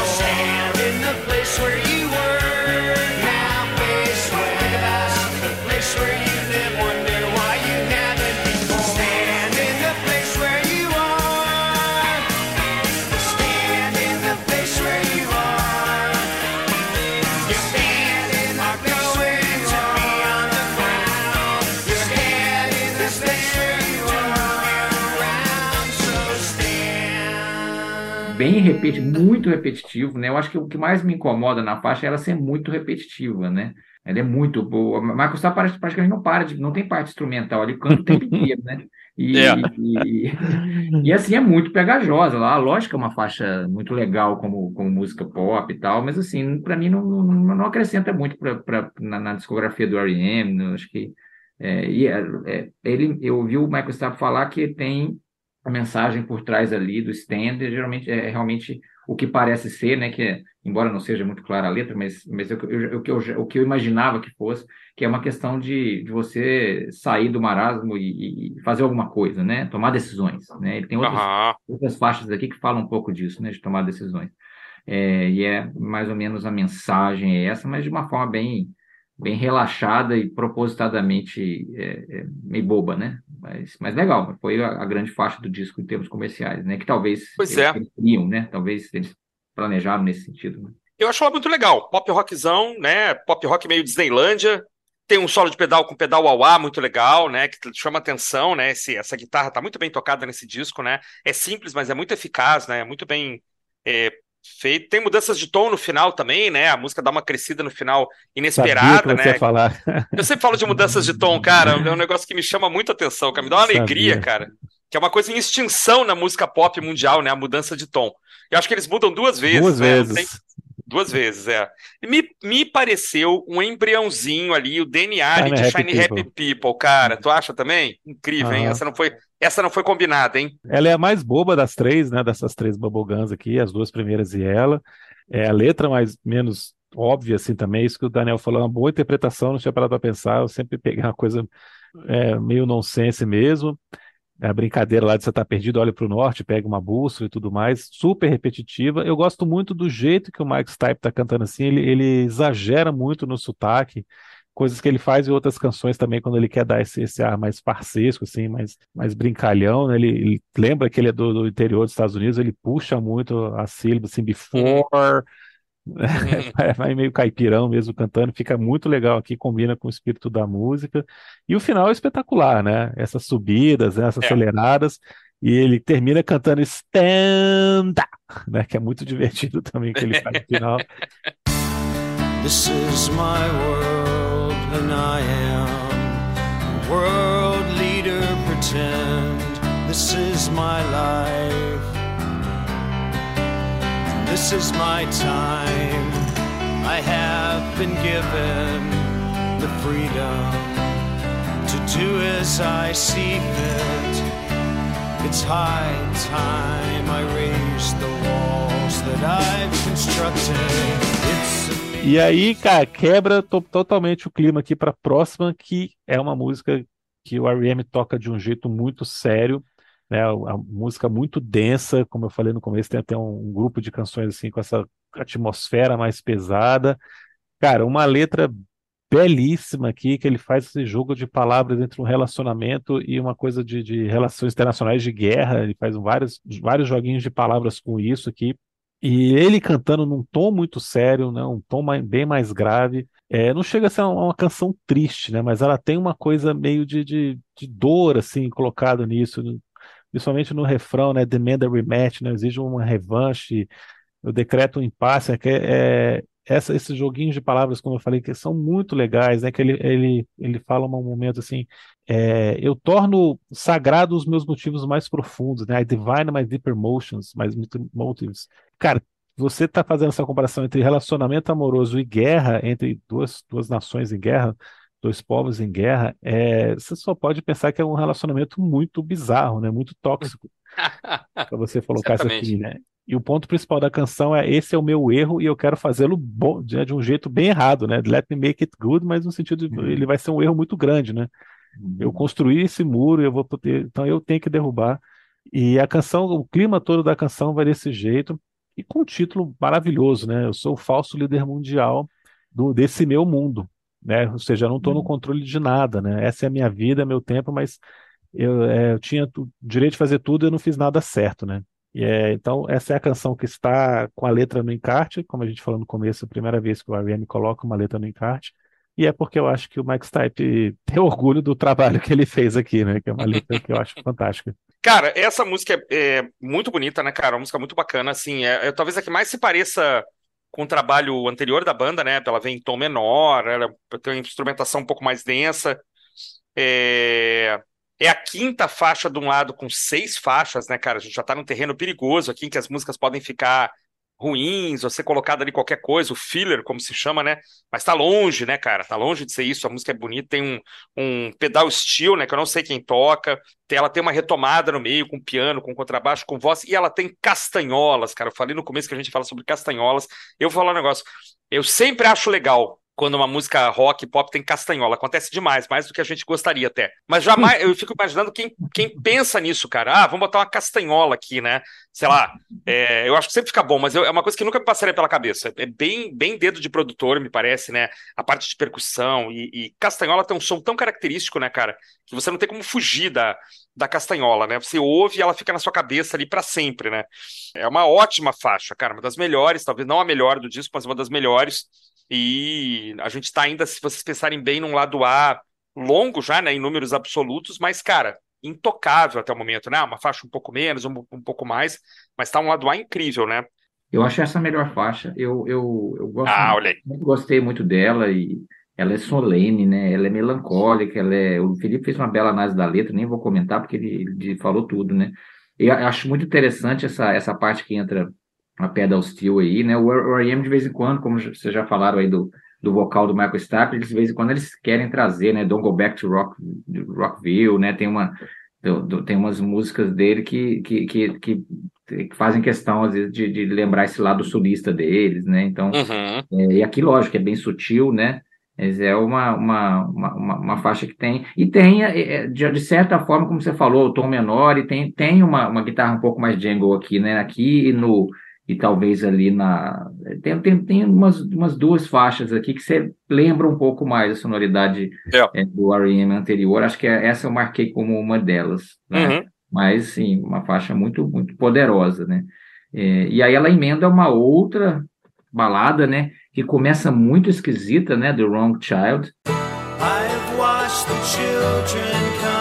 bem repeti muito repetitivo, né? Eu acho que o que mais me incomoda na faixa é ela ser muito repetitiva, né? Ela é muito boa. Marco Sá parece- praticamente não para, de, não tem parte instrumental, ele canta o tempo inteiro, né? E, É. e, e, assim é muito pegajosa. Lá, lógico que é uma faixa muito legal como, como música pop e tal, mas assim, para mim não, não, não acrescenta muito pra, pra, na, na discografia do R.E.M., né? acho que é, e é, é, ele, eu ouvi o Michael Stipe falar que tem a mensagem por trás ali do stand, geralmente é realmente o que parece ser, né, que é, embora não seja muito clara a letra, mas, mas eu, eu, o, que eu, o que eu imaginava que fosse, que é uma questão de, de você sair do marasmo e, e fazer alguma coisa, né, tomar decisões, né, ele tem outras, Aham. outras faixas aqui que falam um pouco disso, né, de tomar decisões, é, e é mais ou menos a mensagem é essa, mas de uma forma bem bem relaxada e propositadamente é, é, meio boba, né? Mas, mas legal, foi a, a grande faixa do disco em termos comerciais, né? Que talvez Pois eles, é. queriam, né? Talvez eles planejaram nesse sentido. Né? Eu acho ela muito legal. Pop rockzão, né? Pop rock meio Disneylândia. Tem um solo de pedal com pedal wah muito legal, né? Que chama atenção, né? Esse, essa guitarra tá muito bem tocada nesse disco, né? É simples, mas é muito eficaz, né? Muito bem é, feito. Tem mudanças de tom no final também, né? A música dá uma crescida no final inesperada, né? falar. Eu sempre falo de mudanças de tom, cara. É um negócio que me chama muita atenção, cara. Me dá uma Sabia. alegria, cara. Que é uma coisa em extinção na música pop mundial, né? A mudança de tom. Eu acho que eles mudam duas vezes. Duas né? Vezes. tem- Duas vezes, é. Me, me pareceu um embriãozinho ali, o DNA Shiny de Happy Shiny Happy People, cara. Tu acha também? Incrível, hein? Essa não foi, essa não foi combinada, hein? Ela é a mais boba das três, né? Dessas três bubbleguns aqui, as duas primeiras e ela. É a letra mais menos óbvia, assim, também. Isso que o Daniel falou, é uma boa interpretação, não tinha parado para pensar. Eu sempre peguei uma coisa é, meio nonsense mesmo. A brincadeira lá de você estar perdido, olha para o norte, pega uma bússola e tudo mais, super repetitiva. Eu gosto muito do jeito que o Mike Stipe está cantando assim, ele, ele exagera muito no sotaque, coisas que ele faz em outras canções também, quando ele quer dar esse, esse ar mais farsesco, assim, mais, mais brincalhão, né? Ele, ele lembra que ele é do, do interior dos Estados Unidos, ele puxa muito a sílaba, assim, before, vai- vai meio caipirão mesmo cantando, fica muito legal aqui, combina com o espírito da música. E o final é espetacular, né? Essas subidas, né? essas É. aceleradas, e ele termina cantando Stand Up, né? Que é muito divertido também que ele faz no final. This is my world, and I am a world leader. Pretend this is my life. And This is my time. I have been given the freedom to do as I see fit. It's high time I raise the walls that I've constructed. It's E aí, cara, quebra to- totalmente o clima aqui para a próxima, que é uma música que o R.E.M. toca de um jeito muito sério, né? A música muito densa, como eu falei no começo, tem até um, um grupo de canções assim com essa atmosfera mais pesada. Cara, uma letra belíssima aqui, que ele faz esse jogo de palavras entre um relacionamento e uma coisa de, de relações internacionais de guerra. Ele faz vários, vários joguinhos de palavras com isso aqui. E ele cantando num tom muito sério, né, um tom mai- bem mais grave. É, não chega a ser uma, uma canção triste, né, mas ela tem uma coisa meio de, de, de dor assim colocado nisso, principalmente no refrão, né, demand a rematch, né, exige uma revanche, eu decreto um impasse, é, que é, essa, esses joguinhos de palavras, como eu falei, que são muito legais, né? Que ele, ele, ele fala um momento assim, é, eu torno sagrado os meus motivos mais profundos, né? I divine my deeper emotions, my motives. Cara, você está fazendo essa comparação entre relacionamento amoroso e guerra, entre duas, duas nações em guerra, dois povos em guerra, é, você só pode pensar que é um relacionamento muito bizarro, né? Muito tóxico, para você colocar isso aqui, né? E o ponto principal da canção é esse é o meu erro e eu quero fazê-lo bom, de, de um jeito bem errado, né? Let me make it good, mas no sentido de Uhum. ele vai ser um erro muito grande, né? Eu construí esse muro, eu vou poder, então eu tenho que derrubar. E a canção, o clima todo da canção vai desse jeito e com um título maravilhoso, né? Eu sou o falso líder mundial do, desse meu mundo, né? Ou seja, eu não estou no Uhum. controle de nada, né? Essa é a minha vida, é meu tempo, mas eu, é, eu tinha o direito de fazer tudo e eu não fiz nada certo, né? E é, então, essa é a canção que está com a letra no encarte, como a gente falou no começo, a primeira vez que o R.E.M. coloca uma letra no encarte, e é porque eu acho que o Mike Stipe tem orgulho do trabalho que ele fez aqui, né? Que é uma letra que eu acho fantástica. Cara, essa música é, é muito bonita, né, cara? Uma música muito bacana, assim. É, é talvez a que mais se pareça com o trabalho anterior da banda, né? Ela vem em tom menor, ela tem uma instrumentação um pouco mais densa. É, é a quinta faixa de um lado com seis faixas, né, cara? A gente já tá num terreno perigoso aqui, em que as músicas podem ficar ruins, ou ser colocada ali qualquer coisa, o filler, como se chama, né? Mas tá longe, né, cara? Tá longe de ser isso. A música é bonita, tem um, um pedal steel, né? Que eu não sei quem toca. Ela tem uma retomada no meio, com piano, com contrabaixo, com voz, e ela tem castanholas, cara. Eu falei no começo que a gente fala sobre castanholas. Eu vou falar um negócio. Eu sempre acho legal quando uma música rock, pop tem castanhola. Acontece demais, mais do que a gente gostaria até. Mas jamais, eu fico imaginando quem, quem pensa nisso, cara. Ah, vamos botar uma castanhola aqui, né? Sei lá. É, eu acho que sempre fica bom, mas eu- é uma coisa que nunca me passaria pela cabeça. É bem, bem dedo de produtor, me parece, né? A parte de percussão. E, e castanhola tem um som tão característico, né, cara? Que você não tem como fugir da, da castanhola, né? Você ouve e ela fica na sua cabeça ali pra sempre, né? É uma ótima faixa, cara. Uma das melhores, talvez não a melhor do disco, mas uma das melhores. E a gente tá ainda, se vocês pensarem bem, num lado A longo já, né? Em números absolutos, mas, cara, intocável até o momento, né? Uma faixa um pouco menos, um, um pouco mais, mas tá um lado A incrível, né? Eu acho essa a melhor faixa. Eu, eu, eu gosto, Ah, sempre gostei muito dela e ela é solene, né? Ela é melancólica, ela é... O Felipe fez uma bela análise da letra, nem vou comentar porque ele, ele falou tudo, né? Eu acho muito interessante essa, essa parte que entra a pedal steel aí, né? O R.E.M. de vez em quando, como vocês já falaram aí do, do vocal do Michael Stipe, eles de vez em quando eles querem trazer, né? Don't Go Back to Rock, Rockville, né? Tem uma do- do- tem umas músicas dele que, que, que, que, fazem questão, às vezes, de, de lembrar esse lado sulista deles, né? Então, Uhum. é, e aqui, lógico, é bem sutil, né? Mas é uma, uma, uma, uma, uma faixa que tem. E tem, é, é, de, de certa forma, como você falou, o tom menor, e tem, tem uma, uma guitarra um pouco mais jangle aqui, né? Aqui e no. E talvez ali na. Tem, tem, tem umas, umas duas faixas aqui que você lembra um pouco mais a sonoridade É. é, do R.E.M. anterior. Acho que é- essa eu marquei como uma delas, né? Uhum. mas sim, uma faixa muito, muito poderosa, né? É, e aí ela emenda uma outra balada, né? Que começa muito esquisita, né? The Wrong Child. I've watched the children come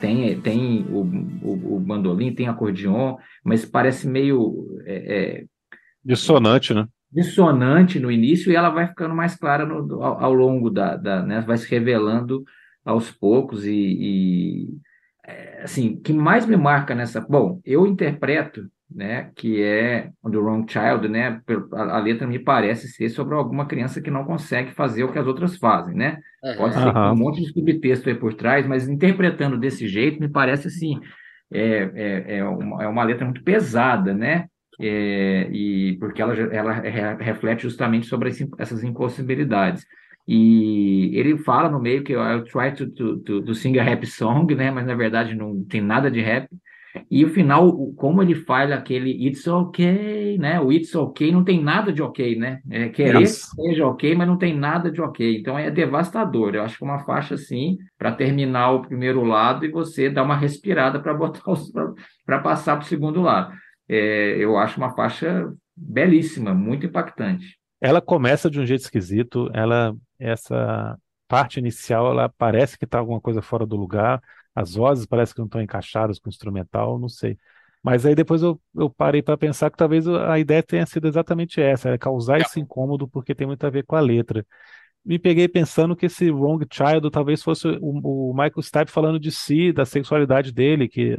tem, tem o, o, o bandolim, tem acordeon, mas parece meio é, é, Dissonante, né? dissonante no início e ela vai ficando mais clara no- ao, ao longo da, da, né? Vai se revelando aos poucos e, e, é, assim, o que mais me marca nessa, bom, eu interpreto, né, que é The Wrong Child, né, a, a letra me parece ser sobre alguma criança que não consegue fazer o que as outras fazem, né? Pode ser que um monte de subtexto aí por trás, mas interpretando desse jeito me parece assim, é, é, é, uma, é uma letra muito pesada, né? É, e porque ela, ela re- reflete justamente sobre esse- essas impossibilidades. E ele fala no meio que eu try to, to, to, to sing a rap song, né? Mas na verdade não tem nada de rap. E o final, como ele faz aquele It's okay, né? O It's okay não tem nada de ok, né? É querer Isso. que seja ok, mas não tem nada de ok. Então é devastador. Eu acho que uma faixa assim, para terminar o primeiro lado e você dar uma respirada para botar para passar para o segundo lado. É, eu acho uma faixa belíssima, muito impactante. Ela começa de um jeito esquisito, ela essa parte inicial, ela parece que está alguma coisa fora do lugar, as vozes parece que não estão encaixadas com o instrumental, não sei. Mas aí depois eu, eu parei para pensar que talvez a ideia tenha sido exatamente essa, é causar esse incômodo porque tem muito a ver com a letra. Me peguei pensando que esse Wrong Child talvez fosse o, o Michael Stipe falando de si, da sexualidade dele, que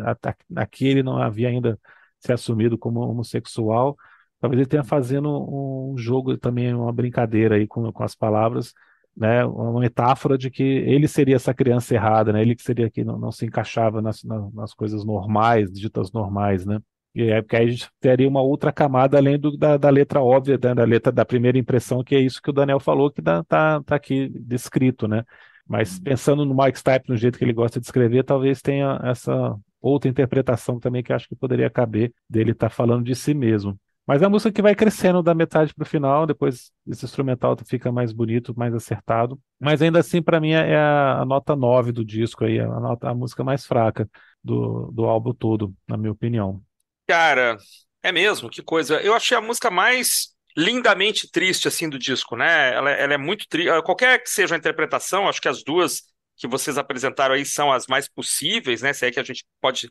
aqui ele não havia ainda se assumido como homossexual. Talvez ele tenha fazendo um jogo também, uma brincadeira aí com, com as palavras, né? Uma metáfora de que ele seria essa criança errada, né? Ele que seria que não, não se encaixava nas, na- nas coisas normais, ditas normais, né? E é porque aí a gente teria uma outra camada além do, da, da letra óbvia, da, da letra da primeira impressão, que é isso que o Daniel falou, que dá, tá, tá aqui descrito, né? Mas pensando no Mike Stipe, no jeito que ele gosta de escrever, talvez tenha essa outra interpretação também que acho que poderia caber dele estar falando de si mesmo. Mas é a música que vai crescendo da metade para o final, depois esse instrumental fica mais bonito, mais acertado. Mas ainda assim, para mim, é a, a nota 9 do disco aí, a, nota, a música mais fraca do, do álbum todo, na minha opinião. Cara, é mesmo, que coisa. Eu achei a música mais lindamente triste, assim, do disco, né? Ela, ela é muito triste. Qualquer que seja a interpretação, acho que as duas que vocês apresentaram aí são as mais possíveis, né? Se é que a gente pode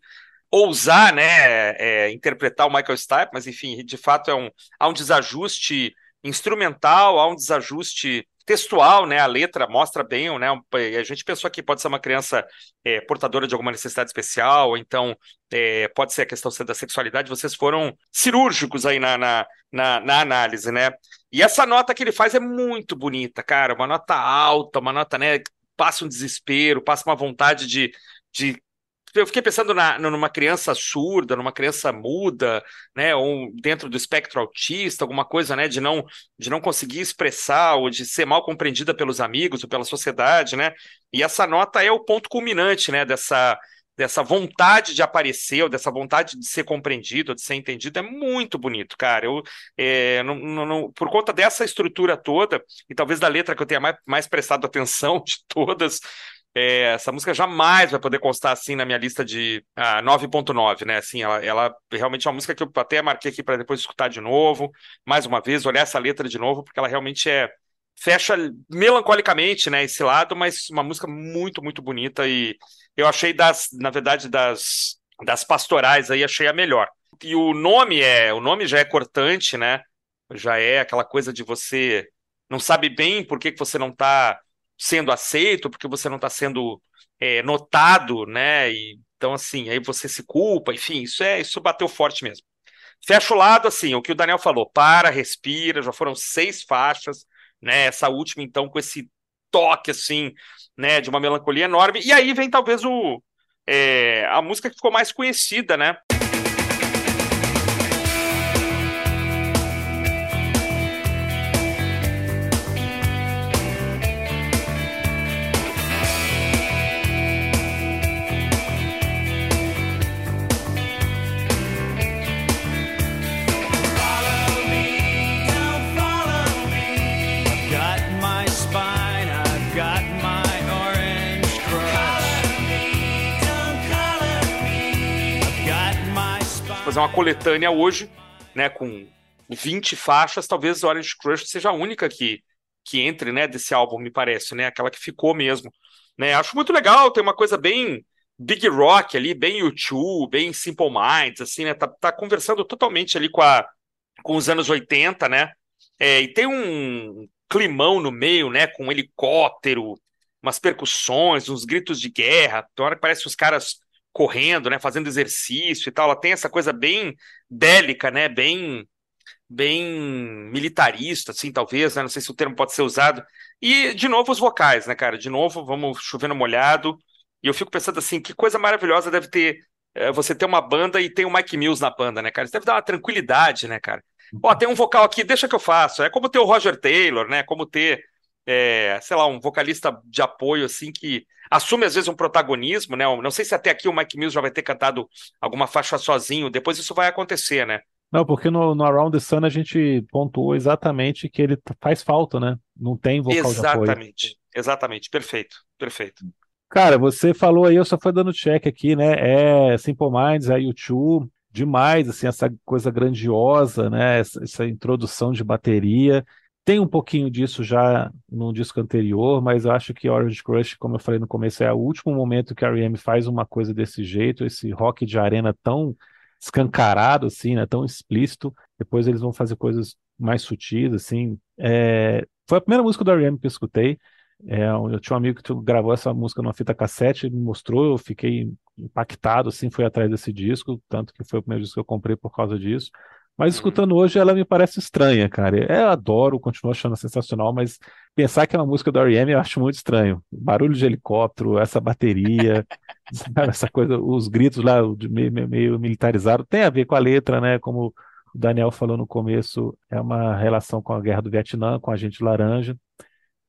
ousar, né, é, interpretar o Michael Stipe, mas enfim, de fato é um, há um desajuste instrumental, há um desajuste textual, né? A letra mostra bem, né? A gente pensou que pode ser uma criança é, portadora de alguma necessidade especial, então é, pode ser a questão da sexualidade. Vocês foram cirúrgicos aí na, na, na, na análise, né? E essa nota que ele faz é muito bonita, cara. Uma nota alta, uma nota, né? Passa um desespero, passa uma vontade de, de eu fiquei pensando na, numa criança surda, numa criança muda, né, ou dentro do espectro autista, alguma coisa, né, de não, de não conseguir expressar ou de ser mal compreendida pelos amigos ou pela sociedade, né, e essa nota é o ponto culminante, né, dessa, dessa vontade de aparecer, ou dessa vontade de ser compreendido, de ser entendido, é muito bonito, cara, eu, é, não, não, por conta dessa estrutura toda, e talvez da letra que eu tenha mais, mais prestado atenção de todas, é, essa música jamais vai poder constar assim na minha lista de ah, 9.9, né? Assim, ela, ela realmente é uma música que eu até marquei aqui para depois escutar de novo, mais uma vez, olhar essa letra de novo, porque ela realmente é fecha melancolicamente, né, esse lado, mas uma música muito, muito bonita e eu achei das, na verdade, das das pastorais aí achei a melhor. E o nome é, o nome já é cortante, né? Já é aquela coisa de você não sabe bem por que, que você não está sendo aceito, porque você não está sendo é, notado, né? E, então, assim, aí você se culpa, enfim, isso é isso bateu forte mesmo. Fecha o lado, assim, o que o Daniel falou, para, respira, já foram seis faixas, né? Essa última, então, com esse toque, assim, né, de uma melancolia enorme. E aí vem talvez o é, a música que ficou mais conhecida, né? Fazer uma coletânea hoje, né, com 20 faixas, talvez Orange Crush seja a única que, que entre, né, desse álbum, me parece, né, aquela que ficou mesmo, né, acho muito legal, tem uma coisa bem big rock ali, bem YouTube, bem Simple Minds, assim, né, tá, tá conversando totalmente ali com, a, com os anos 80, né, é, e tem um climão no meio, né, com um helicóptero, umas percussões, uns gritos de guerra, tem hora que parece os caras correndo, né, fazendo exercício e tal. Ela tem essa coisa bem bélica, né, bem bem militarista, assim, talvez, né? Não sei se o termo pode ser usado. E de novo os vocais, né, cara? De novo, vamos chovendo molhado. E eu fico pensando assim, que coisa maravilhosa deve ter é, você ter uma banda e tem o Mike Mills na banda, né, cara? Isso deve dar uma tranquilidade, né, cara? Ó, tem um vocal aqui, deixa que eu faço. É como ter o Roger Taylor, né? Como ter é, sei lá, um vocalista de apoio, assim, que assume às vezes um protagonismo, né? Não sei se até aqui o Mike Mills já vai ter cantado alguma faixa sozinho, depois isso vai acontecer, né? Não, porque no, no Around the Sun a gente pontuou exatamente que ele faz falta, né? Não tem vocal de apoio. Exatamente, exatamente, perfeito, perfeito. Cara, você falou aí, eu só fui dando check aqui, né? É Simple Minds, é U2, demais, assim, essa coisa grandiosa, né? Essa, essa introdução de bateria. Tem um pouquinho disso já no disco anterior, mas eu acho que Orange Crush, como eu falei no começo, é o último momento que a R.E.M. faz uma coisa desse jeito, esse rock de arena tão escancarado, assim, né? Tão explícito. Depois eles vão fazer coisas mais sutis, assim. É, Foi a primeira música do R.E.M. que eu escutei. É, eu tinha um amigo que gravou essa música numa fita cassete, me mostrou, eu fiquei impactado, assim, fui atrás desse disco, tanto que foi o primeiro disco que eu comprei por causa disso. Mas Uhum. escutando hoje, ela me parece estranha, cara. Eu adoro, continuo achando sensacional, mas pensar que é uma música do R.E.M. eu acho muito estranho. Barulho de helicóptero, essa bateria, essa coisa, os gritos lá de meio, meio, militarizado, tem a ver com a letra, né? Como o Daniel falou no começo, é uma relação com a Guerra do Vietnã, com a gente laranja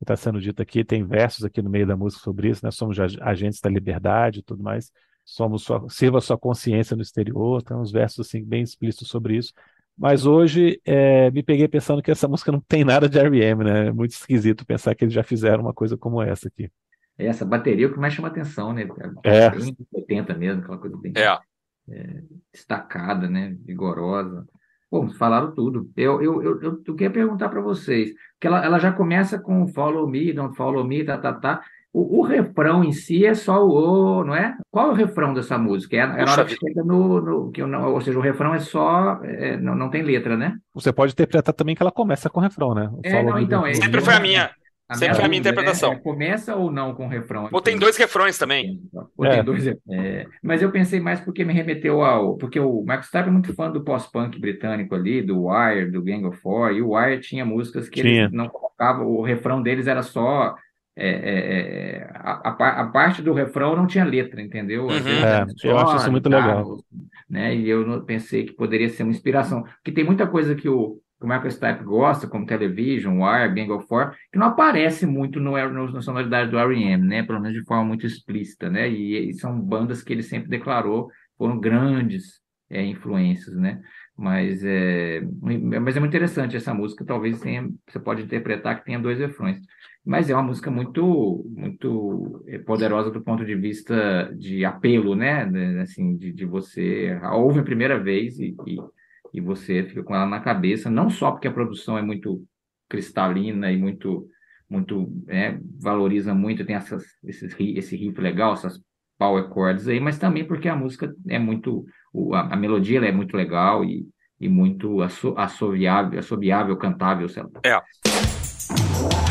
está sendo dito aqui, tem versos aqui no meio da música sobre isso, né? Somos ag- agentes da liberdade e tudo mais. Somos sua, sirva sua consciência no exterior, tem uns versos assim bem explícitos sobre isso. Mas hoje é, me peguei pensando que essa música não tem nada de R.E.M., né? É muito esquisito pensar que eles já fizeram uma coisa como essa aqui. Essa bateria é o que mais chama atenção, né? É. Bem 80 mesmo, aquela coisa bem É. destacada, né? Vigorosa. Bom, falaram tudo. Eu, eu, eu, eu, eu queria perguntar para vocês, que ela, ela já começa com Follow Me, Don't Follow Me, tá, tá, tá. O, o refrão em si é só o, o, não é? Qual é o refrão dessa música? É, é na hora que chega no, no que não, ou seja, o refrão é só, é, não, não tem letra, né? Você pode interpretar também que ela começa com refrão, né? O É, não, então, é- Sempre foi a minha. Sempre foi a minha né? interpretação. É, começa ou não com o refrão? Ou tem dois refrões também. Ou É. tem dois. é, mas eu pensei mais porque me remeteu ao. Porque o Michael Stipe é muito fã do pós-punk britânico ali, do Wire, do Gang of Four, e o Wire tinha músicas que Tinha. eles não colocavam, o refrão deles era só. É, é, é, a, a par- a parte do refrão não tinha letra, entendeu? Uhum. É, eu acho isso muito legal. Né? E eu não- pensei que poderia ser uma inspiração. Porque tem muita coisa que o, que o Michael Stipe gosta, como Television, Wire, Gang of Four, que não aparece muito no, no, na sonoridade do R.E.M., né? Pelo menos de forma muito explícita, né? E, e são bandas que ele sempre declarou foram grandes é, influências, né? Mas é, mas é muito interessante essa música. Talvez tenha, você pode interpretar que tenha dois refrões. Mas é uma música muito, muito é, poderosa do ponto de vista de apelo, né? Assim, de, de você a ouve a primeira vez e, e, e você fica com ela na cabeça, não só porque a produção é muito cristalina e muito, muito, né, valoriza muito, tem essas, esses, esse riff legal, essas power chords aí, mas também porque a música é muito, a, a melodia é muito legal e, e muito asso, assoviável, assobiável, cantável, sei lá. É.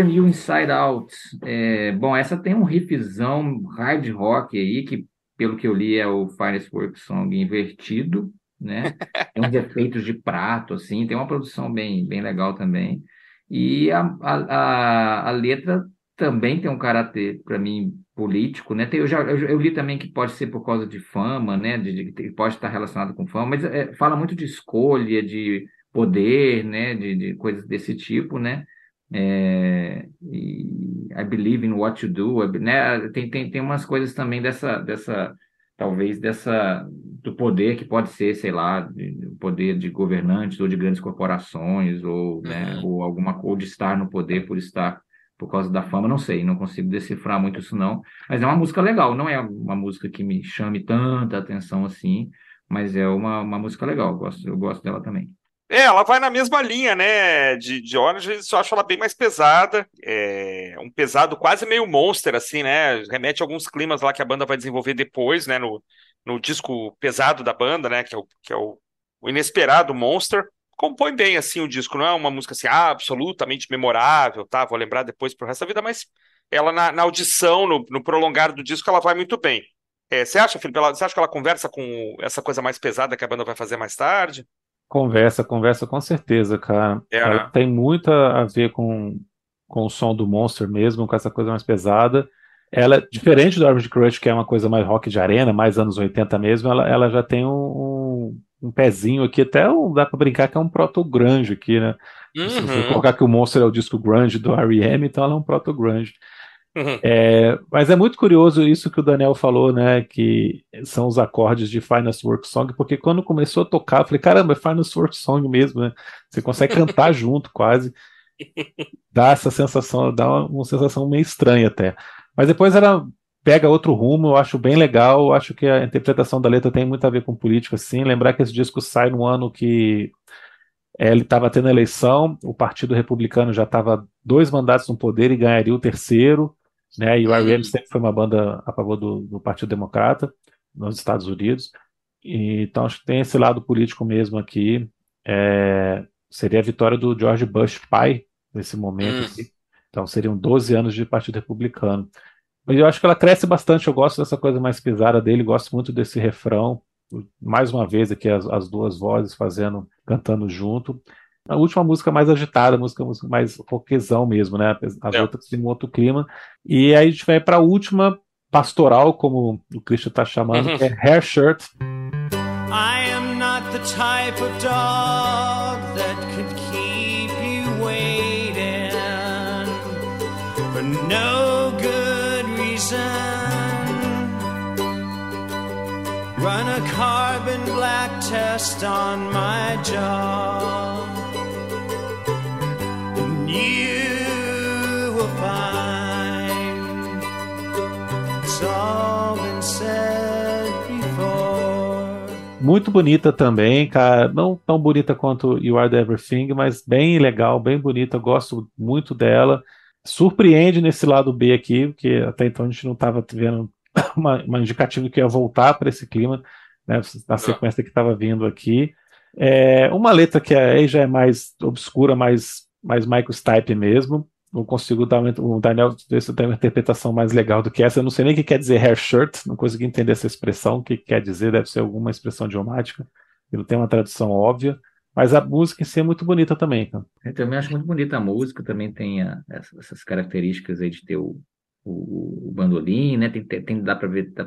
You Inside Out. É, bom, essa tem um riffzão hard rock aí, que pelo que eu li é o Finest Work Song invertido, né? Tem uns efeitos de prato, assim, tem uma produção bem, bem legal também. E a, a, a, letra também tem um caráter, para mim, político, né? Tem, eu, já, eu, eu li também que pode ser por causa de fama, né? De, de, pode estar relacionado com fama, mas é, fala muito de escolha, de poder, né? De, de coisas desse tipo, né? É, I believe in what you do, né? Tem, tem, tem umas coisas também dessa, dessa, talvez dessa, do poder que pode ser, sei lá, de, poder de governantes ou de grandes corporações ou, né, Uhum. ou alguma ou de estar no poder por estar por causa da fama, não sei, não consigo decifrar muito isso não, mas é uma música legal, não é uma música que me chame tanta atenção assim, mas é uma, uma música legal, eu gosto, eu gosto dela também. É, ela vai na mesma linha, né, de, de Orange, só acho ela bem mais pesada, é, um pesado quase meio monster, assim, né, remete a alguns climas lá que a banda vai desenvolver depois, né, no, no disco pesado da banda, né, que é o, que é o, o inesperado Monster, compõe bem assim o disco, não é uma música assim absolutamente memorável, tá? Vou lembrar depois pro resto da vida, mas ela na, na audição, no, no prolongar do disco, ela vai muito bem. É, você acha, Felipe, você acha que ela conversa com essa coisa mais pesada que a banda vai fazer mais tarde? Conversa, conversa com certeza, cara. É, Ela tem muito a ver com, com o som do Monster mesmo, com essa coisa mais pesada. Ela, diferente do Orange Crush, que é uma coisa mais rock de arena, mais anos 80 mesmo, ela, ela já tem um, um, um pezinho aqui, até um- dá pra brincar que é um proto-grunge aqui, né? Se você Uhum, colocar que o Monster é o disco grunge do R.E.M., então ela é um proto-grunge. Uhum. É, mas é muito curioso isso que o Daniel falou, né? Que são os acordes de Finest Work Song, porque quando começou a tocar, eu falei, caramba, é Finest Work Song mesmo, né? Você consegue cantar junto quase. Dá essa sensação, dá uma, uma sensação meio estranha até. Mas depois ela pega outro rumo, eu acho bem legal, eu acho que a interpretação da letra tem muito a ver com política, sim. Lembrar que esse disco sai no ano que é, ele estava tendo eleição, o Partido Republicano já estava dois mandatos no poder e ganharia o terceiro, né? E o R.E.M. Hum. sempre foi uma banda a favor do, do Partido Democrata nos Estados Unidos. E, então acho que tem esse lado político mesmo aqui. É, seria a vitória do George Bush pai nesse momento Hum. aqui. Então seriam 12 anos de Partido Republicano. Mas eu acho que ela cresce bastante. Eu gosto dessa coisa mais pesada dele, gosto muito desse refrão. Mais uma vez aqui as, as duas vozes fazendo, cantando junto. A última música mais agitada, a música, música mais roquezão mesmo, né? As É. outras têm um outro clima. E aí a gente vai para a última pastoral, como o Christian está chamando, Uhum. que é Hair Shirt. I am not the type of dog that could keep you waiting for no good reason. Run a carbon black test on my jaw, Muito bonita também, cara. Não tão bonita quanto You Are the Everything, mas bem legal, bem bonita. Gosto muito dela. Surpreende nesse lado B aqui, porque até então a gente não estava vendo uma, uma indicativa que ia voltar para esse clima, né? Na sequência que estava vindo aqui. É, uma letra que aí já é mais obscura, mais, mais Michael Stipe mesmo. Não consigo dar uma, o Daniel ver se tem uma interpretação mais legal do que essa. Eu não sei nem o que quer dizer hair shirt, não consegui entender essa expressão. O que quer dizer? Deve ser alguma expressão idiomática. que não tem uma tradução óbvia. Mas a música em si é muito bonita também, cara. Eu também acho muito bonita a música, também tem a- essa- essas características aí de ter o, o, o bandolim, né? Tem, tem, dá para ver, dá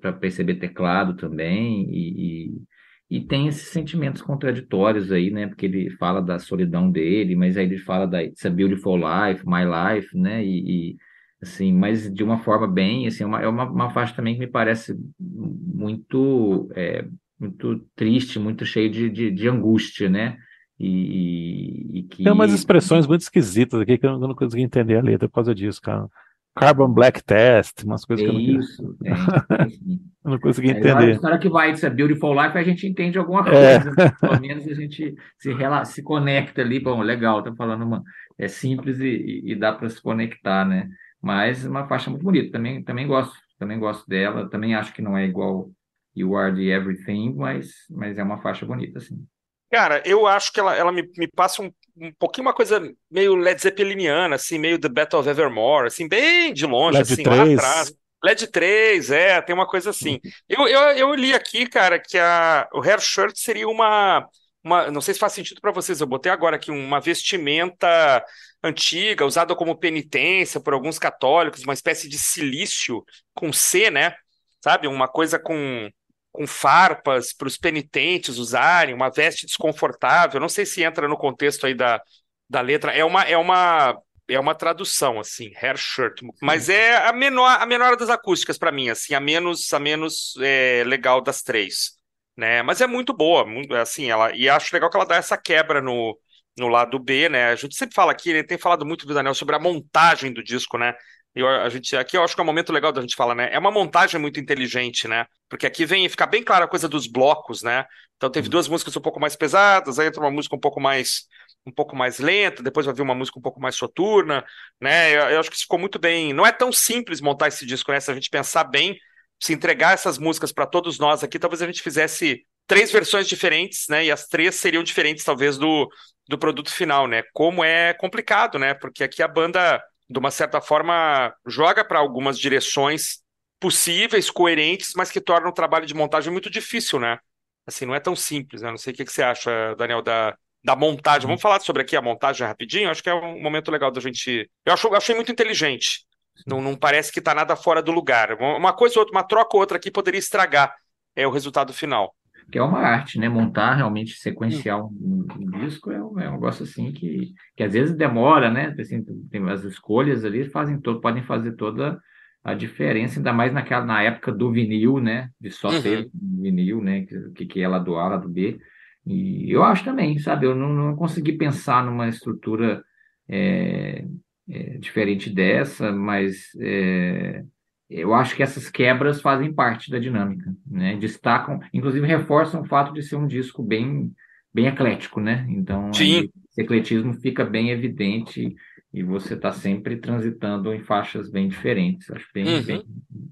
para perceber teclado também, e, e, e tem esses sentimentos contraditórios aí, né? Porque ele fala da solidão dele, mas aí ele fala da It's a Beautiful Life, My Life, né? E, e, assim, mas de uma forma bem, assim, é uma, é uma, uma faixa também que me parece muito, é, muito triste, muito cheio de, de, de angústia, né? E, e, que Tem umas expressões muito esquisitas aqui que eu não consegui entender a letra por causa disso, cara. Carbon Black Test, umas é coisas que eu não, isso, eu não consegui É, entender. na hora que vai It's a Beautiful Life, a gente entende alguma É. coisa. né? Pelo menos a gente se, rela- se conecta ali. Bom, legal, tá falando uma. É simples e, e- e dá para se conectar, né? Mas é uma faixa muito bonita. Também, também gosto, também gosto dela. Também acho que não é igual You Are the Everything, mas, mas é uma faixa bonita, assim. Cara, eu acho que ela, ela me, me passa um, um pouquinho uma coisa meio Led Zeppeliniana, assim, meio The Battle of Evermore, assim, bem de longe, Led assim, lá 3. atrás. LED 3, é, tem uma coisa assim. Eu, eu, eu li aqui, cara, que a, o hair shirt seria uma, uma. Não sei se faz sentido para vocês, eu botei agora aqui uma vestimenta antiga, usada como penitência por alguns católicos, uma espécie de cilício com C, né? Sabe? Uma coisa com, com farpas para os penitentes usarem, uma veste desconfortável. Não sei se entra no contexto aí da, da letra. É uma, é uma é uma tradução assim, hair shirt, mas é a menor a menor das acústicas para mim, assim, a menos a menos é, legal das três, né? Mas é muito boa, muito, assim, ela e acho legal que ela dá essa quebra no no lado B, né? A gente sempre fala aqui, né, tem falado muito do Daniel sobre a montagem do disco, né? Eu, a gente, aqui eu acho que é um momento legal da gente falar, né? É uma montagem muito inteligente, né? Porque aqui vem fica bem clara a coisa dos blocos, né? Então teve duas músicas um pouco mais pesadas, aí entra uma música um pouco mais um pouco mais lenta, depois vai vir uma música um pouco mais soturna, né? Eu, eu acho que isso ficou muito bem. Não é tão simples montar esse disco, né? Se a gente pensar bem, se entregar essas músicas para todos nós aqui, talvez a gente fizesse três versões diferentes, né? E as três seriam diferentes, talvez, do, do produto final, né? Como é complicado, né? Porque aqui a banda, de uma certa forma, joga para algumas direções possíveis, coerentes, mas que tornam o trabalho de montagem muito difícil, né? Assim, não é tão simples, né? Não sei o que, que você acha, Daniel, da, da montagem. Vamos falar sobre aqui a montagem rapidinho? Acho que é um momento legal da gente. Eu acho, achei muito inteligente. Não, não parece que está nada fora do lugar. Uma coisa ou outra, uma troca ou outra aqui poderia estragar é, o resultado final. Que é uma arte, né? Montar realmente sequencial um, um disco é um, é um negócio assim que, que às vezes demora, né? Assim, tem as escolhas ali fazem todo, podem fazer toda a diferença, ainda mais naquela, na época do vinil, né? De só Uhum. ter vinil, né? Que, que é lá do A, lá do B. E eu acho também, sabe? Eu não, não consegui pensar numa estrutura é, é, diferente dessa, mas é, eu acho que essas quebras fazem parte da dinâmica, né? Destacam, inclusive reforçam o fato de ser um disco bem, bem eclético, né? Então, Sim. aí, esse ecletismo fica bem evidente e você está sempre transitando em faixas bem diferentes. Acho bem, Uhum.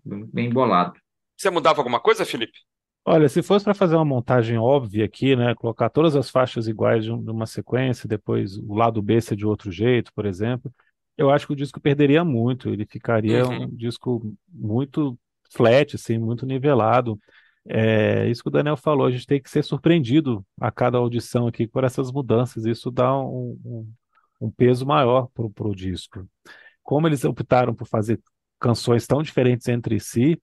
bem, bem bolado. Você mudava alguma coisa, Felipe? Olha, se fosse para fazer uma montagem óbvia aqui, né, colocar todas as faixas iguais de de uma sequência, depois o lado B ser de outro jeito, por exemplo, eu acho que o disco perderia muito. Ele ficaria Uhum. um disco muito flat, assim, muito nivelado. É isso que o Daniel falou, a gente tem que ser surpreendido a cada audição aqui por essas mudanças. Isso dá um, um- um peso maior pro, pro disco. Como eles optaram por fazer canções tão diferentes entre si,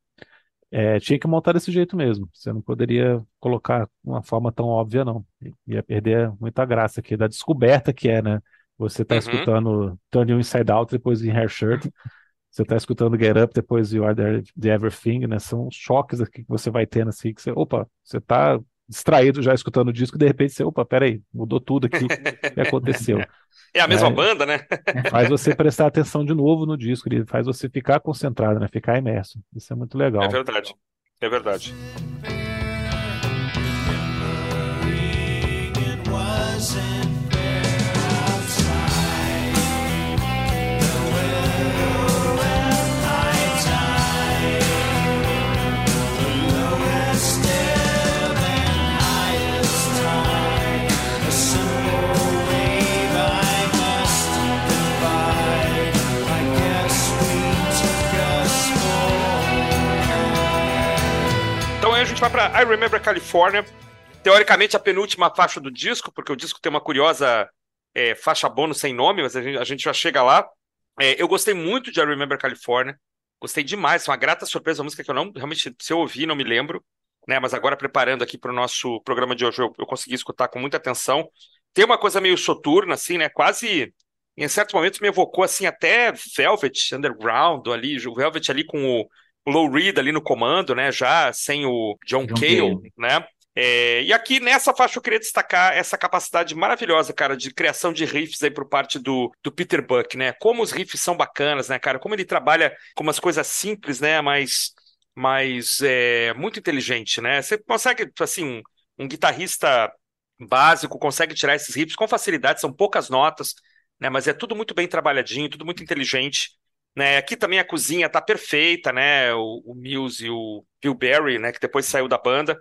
é, tinha que montar desse jeito mesmo. Você não poderia colocar uma forma tão óbvia, não. Ia perder muita graça aqui, da descoberta que é, né? Você tá Uhum. escutando Turn You Inside Out, depois em Hair Shirt. Você tá escutando Get Up, depois You Are The, The Everything, né? São choques aqui que você vai tendo, assim, que você, opa, você tá distraído já escutando o disco, de repente você, opa, peraí, mudou tudo aqui, o que aconteceu? É a mesma É. banda, né? Faz você prestar atenção de novo no disco, ele faz você ficar concentrado, né? Ficar imerso. Isso é muito legal. É verdade. É verdade. It wasn't gente vai pra I Remember California. Teoricamente, a penúltima faixa do disco, porque o disco tem uma curiosa é, faixa bônus sem nome, mas a gente, a gente já chega lá. É, eu gostei muito de I Remember California. Gostei demais, foi uma grata surpresa, uma música que eu não, realmente, se eu ouvir, não me lembro. Né, mas agora, preparando aqui para o nosso programa de hoje, eu, eu consegui escutar com muita atenção. Tem uma coisa meio soturna, assim, né? Quase, em certos momentos, me evocou, assim, até Velvet Underground ali, o Velvet ali com o Low Reed ali no comando, né? Já sem o John, John Cale, Cale. né? É, e aqui nessa faixa eu queria destacar essa capacidade maravilhosa, cara, de criação de riffs aí por parte do, do Peter Buck, né? Como os riffs são bacanas, né, cara? Como ele trabalha com umas coisas simples, né? Mas, mas é, muito inteligente, né? Você consegue, assim, um, um guitarrista básico consegue tirar esses riffs com facilidade, são poucas notas, né? Mas é tudo muito bem trabalhadinho, tudo muito inteligente. Né, aqui também a cozinha tá perfeita, né? O, o Mills e o Bill Berry, né? Que depois saiu da banda.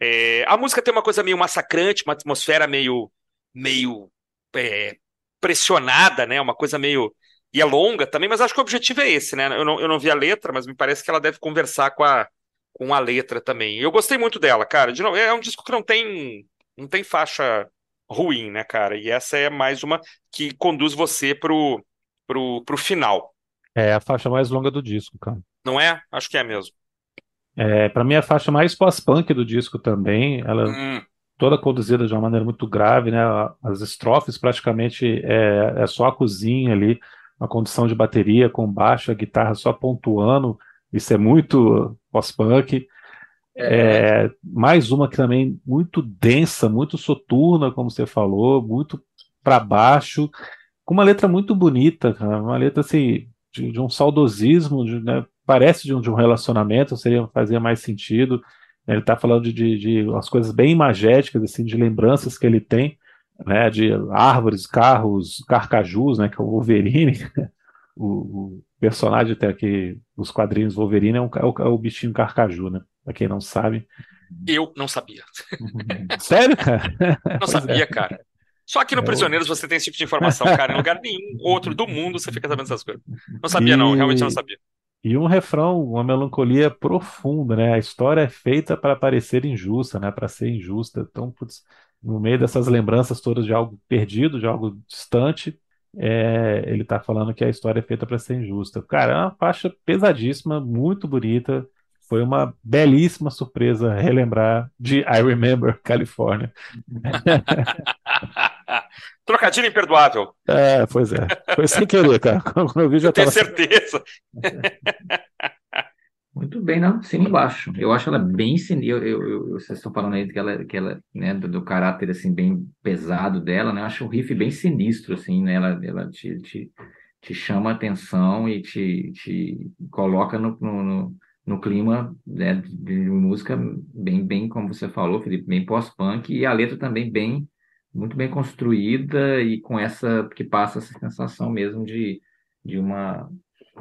É, a música tem uma coisa meio massacrante, uma atmosfera meio, meio é, pressionada, né? Uma coisa meio. E é longa também, mas acho que o objetivo é esse, né? Eu não, eu não vi a letra, mas me parece que ela deve conversar com a, com a letra também. Eu gostei muito dela, cara. De novo, é um disco que não tem, não tem faixa ruim, né, cara? E essa é mais uma que conduz você pro, pro, pro final, É a faixa mais longa do disco, cara. não é? Acho que é mesmo. É, para mim, é a faixa mais pós-punk do disco também. Ela Hum, toda conduzida de uma maneira muito grave, né? As estrofes praticamente é, é só a cozinha ali, uma condução de bateria com baixo, a guitarra só pontuando. Isso é muito pós-punk. É, mais uma que também muito densa, muito soturna, como você falou, muito para baixo, com uma letra muito bonita, cara, uma letra assim de, de um saudosismo, de, né, parece de um, de um relacionamento, seria fazia mais sentido. Ele está falando de, de, de umas coisas bem imagéticas, assim, de lembranças que ele tem, né, de árvores, carros, carcajus, né, que é o Wolverine. O, o personagem até aqui, os quadrinhos Wolverine é, um, é, o, é o bichinho carcaju, né? Para quem não sabe. Eu não sabia. Sério, cara? Não Pois sabia, é. cara. Só aqui no É, Prisioneiros você tem esse tipo de informação, cara. Em lugar nenhum outro do mundo você fica sabendo essas coisas. Não sabia, não. Realmente não E, sabia. e um refrão, uma melancolia profunda, né? A história é feita para parecer injusta, né? Para ser injusta. Então, putz, no meio dessas lembranças todas de algo perdido, de algo distante, é, ele tá falando que a história é feita para ser injusta. Cara, é uma faixa pesadíssima, muito bonita. Foi uma belíssima surpresa relembrar de I Remember California. Trocadilho imperdoável. É, pois é. Foi sem querer, cara. Quando eu vi, já Eu tenho tava. certeza. Muito bem, não, cima embaixo. Eu acho ela bem sinistra. Eu, eu, eu- vocês estão falando aí que ela, que ela né, do, do caráter assim bem pesado dela, né? Eu acho o riff bem sinistro, assim, né? Ela, ela te, te, te chama a atenção e te, te coloca no, no, no, no clima, né, de, de música bem, bem, como você falou, Felipe, bem pós-punk e a letra também bem, muito bem construída e com essa que passa essa sensação mesmo de, de uma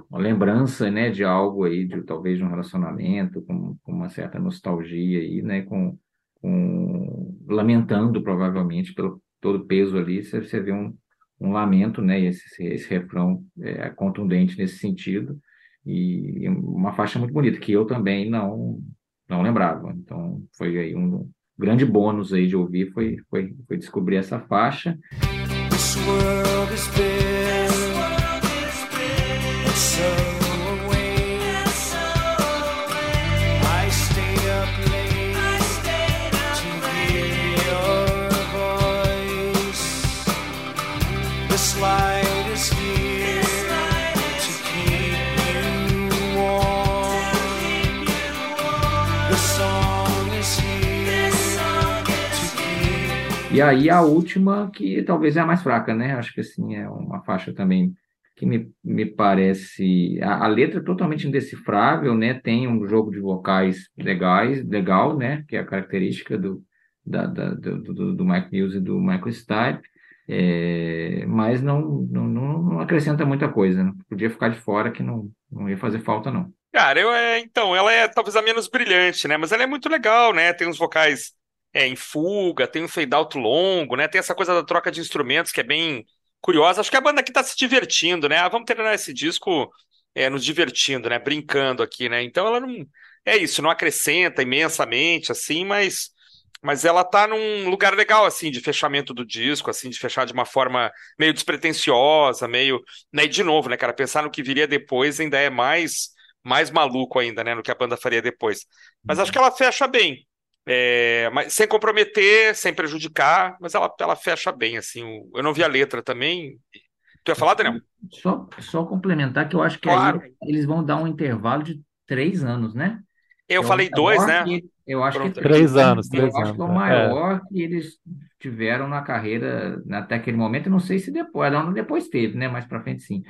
uma lembrança, né, de algo aí, de talvez de um relacionamento, com, com uma certa nostalgia aí, né, com, com lamentando provavelmente pelo todo o peso ali, você, você vê um, um lamento, né, esse, esse refrão é contundente nesse sentido e uma faixa muito bonita que eu também não não lembrava. Então foi aí um grande bônus aí de ouvir foi foi, foi descobrir essa faixa. This world is big, E aí a última, que talvez é a mais fraca, né? Acho que assim é uma faixa também que me, me parece. A, a letra é totalmente indecifrável, né? Tem um jogo de vocais legais, legal, né? Que é a característica do, da, da- do, do, do Mike Mills e do Michael Stipe. É, mas não, não, não acrescenta muita coisa, né? Podia ficar de fora que não, não ia fazer falta, não. Cara, eu é, então, ela é talvez a menos brilhante, né? Mas ela é muito legal, né? Tem uns vocais é, em fuga, tem um fade out longo, né? Tem essa coisa da troca de instrumentos que é bem curiosa. Acho que a banda aqui tá se divertindo, né? Ah, vamos terminar esse disco é, nos divertindo, né? Brincando aqui, né? Então ela não é isso, não acrescenta imensamente assim, mas mas ela tá num lugar legal assim de fechamento do disco, assim, de fechar de uma forma meio despretensiosa, meio, né? E de novo, né, cara, pensar no que viria depois ainda é mais mais maluco ainda, né, no que a banda faria depois. Mas acho que ela fecha bem. É, mas sem comprometer, sem prejudicar, mas ela, ela fecha bem, assim. o- eu não vi a letra também. Tu ia falar, Daniel? Só, só complementar que eu acho que Claro. aí eles vão dar um intervalo de três anos, né? Eu É falei dois, né? que- eu acho que é Pronto. Três anos, Eu três acho que é o anos, é. maior que eles tiveram na carreira até aquele momento. Eu não sei se depois, não, depois teve, né? Mais pra frente, sim.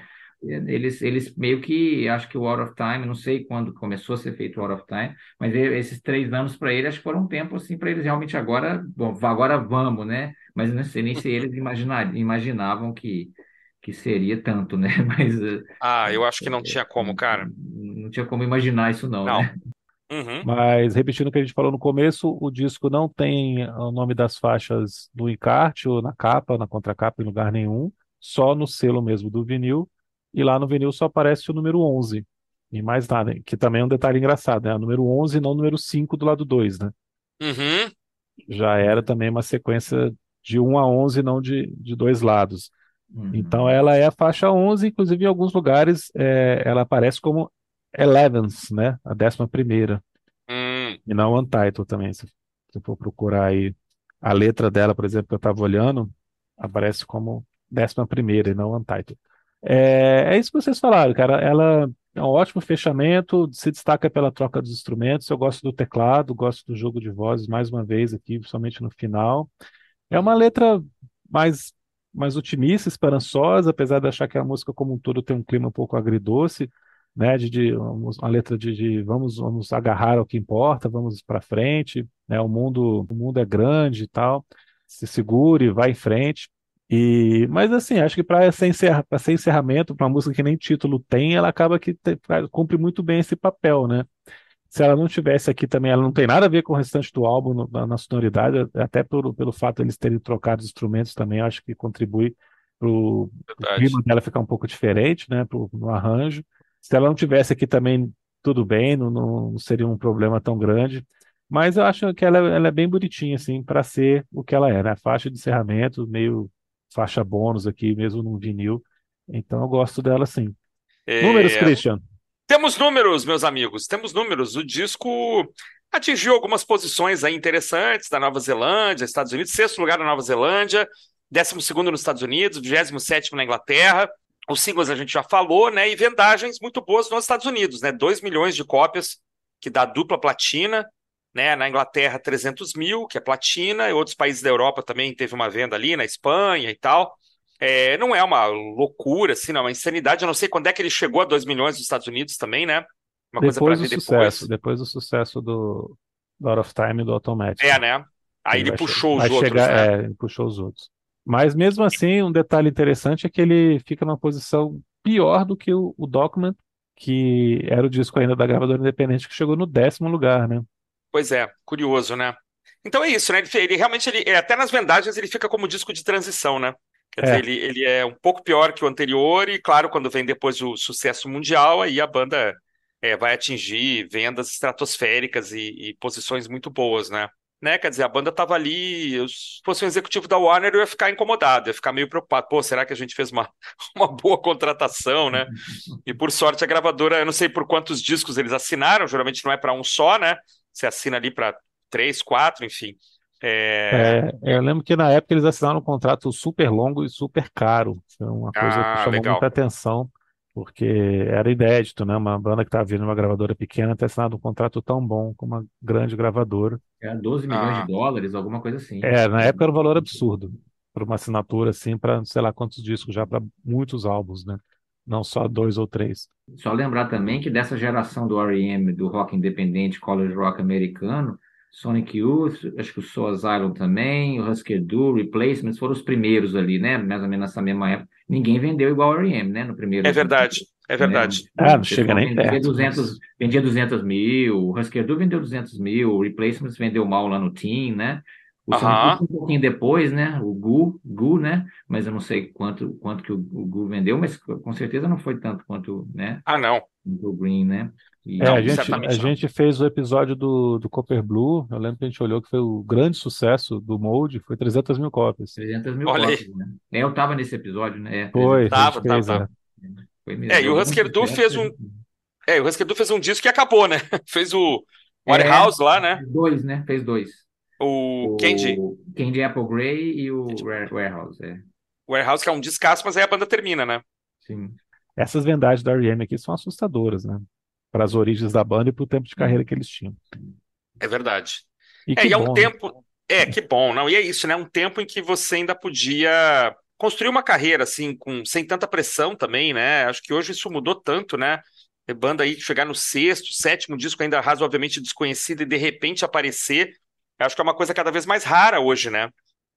Eles, eles meio que, acho que o Out of Time, não sei quando começou a ser feito o Out of Time, mas esses três anos para eles, acho que foram um tempo assim para eles realmente agora, bom, agora vamos, né? Mas não sei nem se eles imaginar, imaginavam que, que seria tanto, né? Mas eh, Ah, eu acho que não tinha como, cara. não tinha como imaginar isso não, Não. né? Uhum. Mas repetindo o que a gente falou no começo, o disco não tem o nome das faixas no encarte ou na capa, na contracapa, em lugar nenhum, só no selo mesmo do vinil. E lá no vinil só aparece o número 11, e mais nada, que também é um detalhe engraçado, né? O número 11 e não o número 5 do lado 2, né? Uhum. Já era também uma sequência de 1 a 11, não de, de dois lados. Uhum. Então ela é a faixa 11, inclusive em alguns lugares é, ela aparece como Elevens, né? A décima primeira. Hum. E não Untitled também. Se você for procurar aí a letra dela, por exemplo, que eu estava olhando, aparece como décima primeira e não Untitled. É, é isso que vocês falaram, cara. Ela é um ótimo fechamento, se destaca pela troca dos instrumentos. Eu gosto do teclado, gosto do jogo de vozes, mais uma vez aqui, principalmente no final. É uma letra mais, mais otimista, esperançosa, apesar de achar que a música como um todo tem um clima um pouco agridoce né, de, de uma letra de, de vamos vamos agarrar ao que importa, vamos para frente, né, o mundo o mundo é grande e tal, se segure, vai em frente. E mas assim, acho que para ser, encerra, ser encerramento para uma música que nem título tem, ela acaba que te- cumpre muito bem esse papel, né? Se ela não tivesse aqui também, ela não tem nada a ver com o restante do álbum no- na, na sonoridade, até pelo, pelo fato de eles terem trocado os instrumentos também, acho que contribui para o clima dela ficar um pouco diferente, né, pro, no arranjo. Se ela não tivesse aqui também, tudo bem, não, não, seria um problema tão grande. Mas eu acho que ela, ela é bem bonitinha, assim, para ser o que ela é, né? Faixa de encerramento, meio faixa bônus aqui, mesmo no vinil. Então eu gosto dela, sim. Números, É, Christian. Temos números, meus amigos, temos números. O disco atingiu algumas posições aí interessantes da Nova Zelândia, Estados Unidos, sexto lugar na Nova Zelândia, décimo segundo nos Estados Unidos, vigésimo sétimo na Inglaterra. Os singles a gente já falou, né? E vendagens muito boas nos Estados Unidos, né? 2 milhões de cópias, que dá dupla platina, né? Na Inglaterra, 300 mil, que é platina, e outros países da Europa também teve uma venda ali, na Espanha e tal. É, não é uma loucura, assim, não, é uma insanidade. Eu não sei quando é que ele chegou a 2 milhões nos Estados Unidos também, né? Uma coisa Depois do ver sucesso, depois. depois do sucesso do, do Out of Time e do Automatic. É, né? Aí ele che- puxou os outros, chegar, né? é, ele puxou os outros. Mas mesmo assim, um detalhe interessante é que ele fica numa posição pior do que o, o Document, que era o disco ainda da gravadora independente que chegou no décimo lugar, né? Pois é, curioso, né? Então é isso, né? Ele, ele realmente, ele, é, até nas vendagens, ele fica como disco de transição, né? Quer É. dizer, ele, ele é um pouco pior que o anterior, e claro, quando vem depois o sucesso mundial, aí a banda é, vai atingir vendas estratosféricas e, e posições muito boas, né? Né? Quer dizer, a banda tava ali, eu, se fosse um executivo da Warner, eu ia ficar incomodado, ia ficar meio preocupado. Pô, será que a gente fez uma, uma boa contratação, né? E por sorte a gravadora, eu não sei por quantos discos eles assinaram, geralmente não é para um só, né? Você assina ali para três, quatro, enfim. É, É, eu lembro que na época eles assinaram um contrato super longo e super caro. Foi uma coisa Ah, que chamou legal. muita atenção, porque era inédito, né? Uma banda que estava vindo de uma gravadora pequena ter assinado um contrato tão bom com uma grande gravadora. Era 12 milhões Ah. de dólares, alguma coisa assim. É, na época era um valor absurdo para uma assinatura assim, para sei lá quantos discos já para muitos álbuns, né? Não só dois ou três. Só lembrar também que dessa geração do R.E.M., do rock independente, college rock americano, Sonic Youth, acho que o Soul Asylum também, o Husker Du, Replacements foram os primeiros ali, né? Mais ou menos nessa mesma época. Ninguém vendeu igual ao R.E.M., né? No primeiro. é verdade, é verdade. Né? Ah, não O chega nem vendia perto, 200, nossa. vendia 200 mil, o Husker Du vendeu 200 mil, o Replacements vendeu mal lá no Team, né? O Aham. Um pouquinho depois, né? O Gu, Gu, né? Mas eu não sei quanto, quanto que o, o Gu vendeu, mas com certeza não foi tanto quanto, né? Ah, não. o Green, né? E- É, Não, a gente, a gente fez o episódio do, do Copper Blue. Eu lembro que a gente olhou que foi o grande sucesso do Mold, foi 300 mil cópias. 300 mil Olha aí. cópias, né? É, eu tava nesse episódio, né? É, Foi, a 300 gente Tava, fez, tava, é. foi mesmo. É, e o Husker Du fez um- É, o Husker Du fez um disco que acabou, né? Fez o Warehouse lá, né? Fez dois, né? Fez dois. O Candy O Candy Apple Grey e o Ware- Warehouse, é. Warehouse, que é um descasso, mas aí a banda termina, né? Sim. Essas vendagens da R.E.M. aqui são assustadoras, né? Para as origens da banda e para o tempo de carreira que eles tinham. É verdade. E É, que e é um bom, né? tempo. É, que bom, não. E é isso, né? Um tempo em que você ainda podia construir uma carreira, assim, com, sem tanta pressão também, né? Acho que hoje isso mudou tanto, né? A banda aí chegar no sexto, sétimo disco ainda razoavelmente desconhecido e de repente aparecer. Acho que é uma coisa cada vez mais rara hoje, né?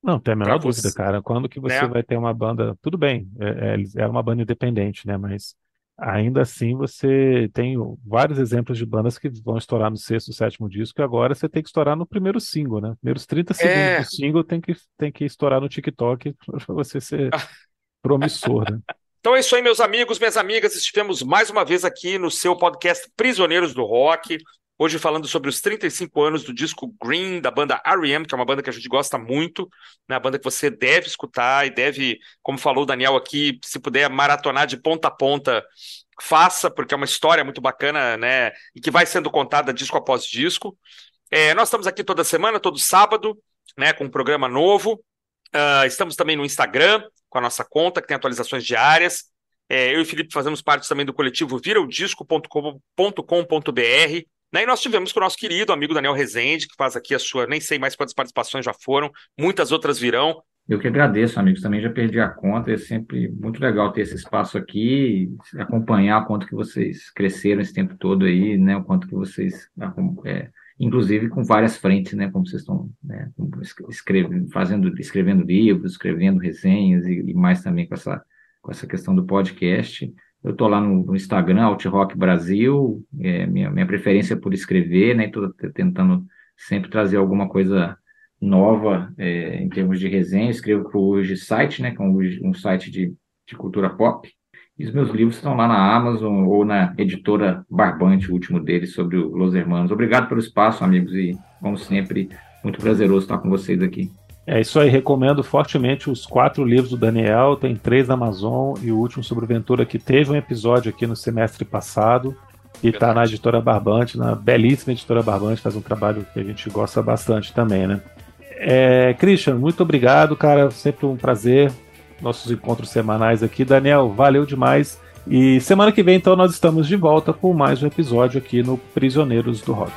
Não, tem a menor Pra você, dúvida, cara. Quando que você né? vai ter uma banda. Tudo bem, é, é, eles- era uma banda independente, né? Mas ainda assim você tem vários exemplos de bandas que vão estourar no sexto, sétimo disco, e agora você tem que estourar no primeiro single, né? Primeiros 30 segundos É. do single tem que, tem que estourar no TikTok para você ser promissor, né? Então é isso aí, meus amigos, minhas amigas. Estivemos mais uma vez aqui no seu podcast Prisioneiros do Rock. Hoje falando sobre os 35 anos do disco Green, da banda R.E.M., que é uma banda que a gente gosta muito, né? Uma banda que você deve escutar e deve, como falou o Daniel aqui, se puder maratonar de ponta a ponta, faça, porque é uma história muito bacana, né? E que vai sendo contada disco após disco. É, nós estamos aqui toda semana, todo sábado, né? Com um programa novo. Ah, estamos também no Instagram, com a nossa conta, que tem atualizações diárias. É, eu e o Felipe fazemos parte também do coletivo viraudisco.com.br. Né? E nós tivemos com o nosso querido amigo Daniel Rezende, que faz aqui a sua, nem sei mais quantas participações já foram, muitas outras virão. Eu que agradeço, amigos. Também já perdi a conta. É sempre muito legal ter esse espaço aqui, acompanhar o quanto que vocês cresceram esse tempo todo aí, né? O quanto que vocês, é, inclusive com várias frentes, né? Como vocês estão, né? escrevendo, fazendo, escrevendo livros, escrevendo resenhas e, e mais também com essa, com essa questão do podcast. Eu estou lá no, no Instagram, Altrock Brasil, é, minha, minha preferência por escrever, né? Estou tentando sempre trazer alguma coisa nova é, em termos de resenha. Escrevo para o Site, né? Que é um, um site de, de cultura pop. E os meus livros estão lá na Amazon ou na editora Barbante, o último deles, sobre o Los Hermanos. Obrigado pelo espaço, amigos, e, como sempre, muito prazeroso estar com vocês aqui. É isso aí, recomendo fortemente os quatro livros do Daniel, tem três na Amazon e o último sobre Ventura, que teve um episódio aqui no semestre passado e está na editora Barbante, na belíssima editora Barbante, faz um trabalho que a gente gosta bastante também, né? É, Christian, muito obrigado, cara, sempre um prazer nossos encontros semanais aqui. Daniel, valeu demais. E semana que vem, então, nós estamos de volta com mais um episódio aqui no Prisioneiros do Rock.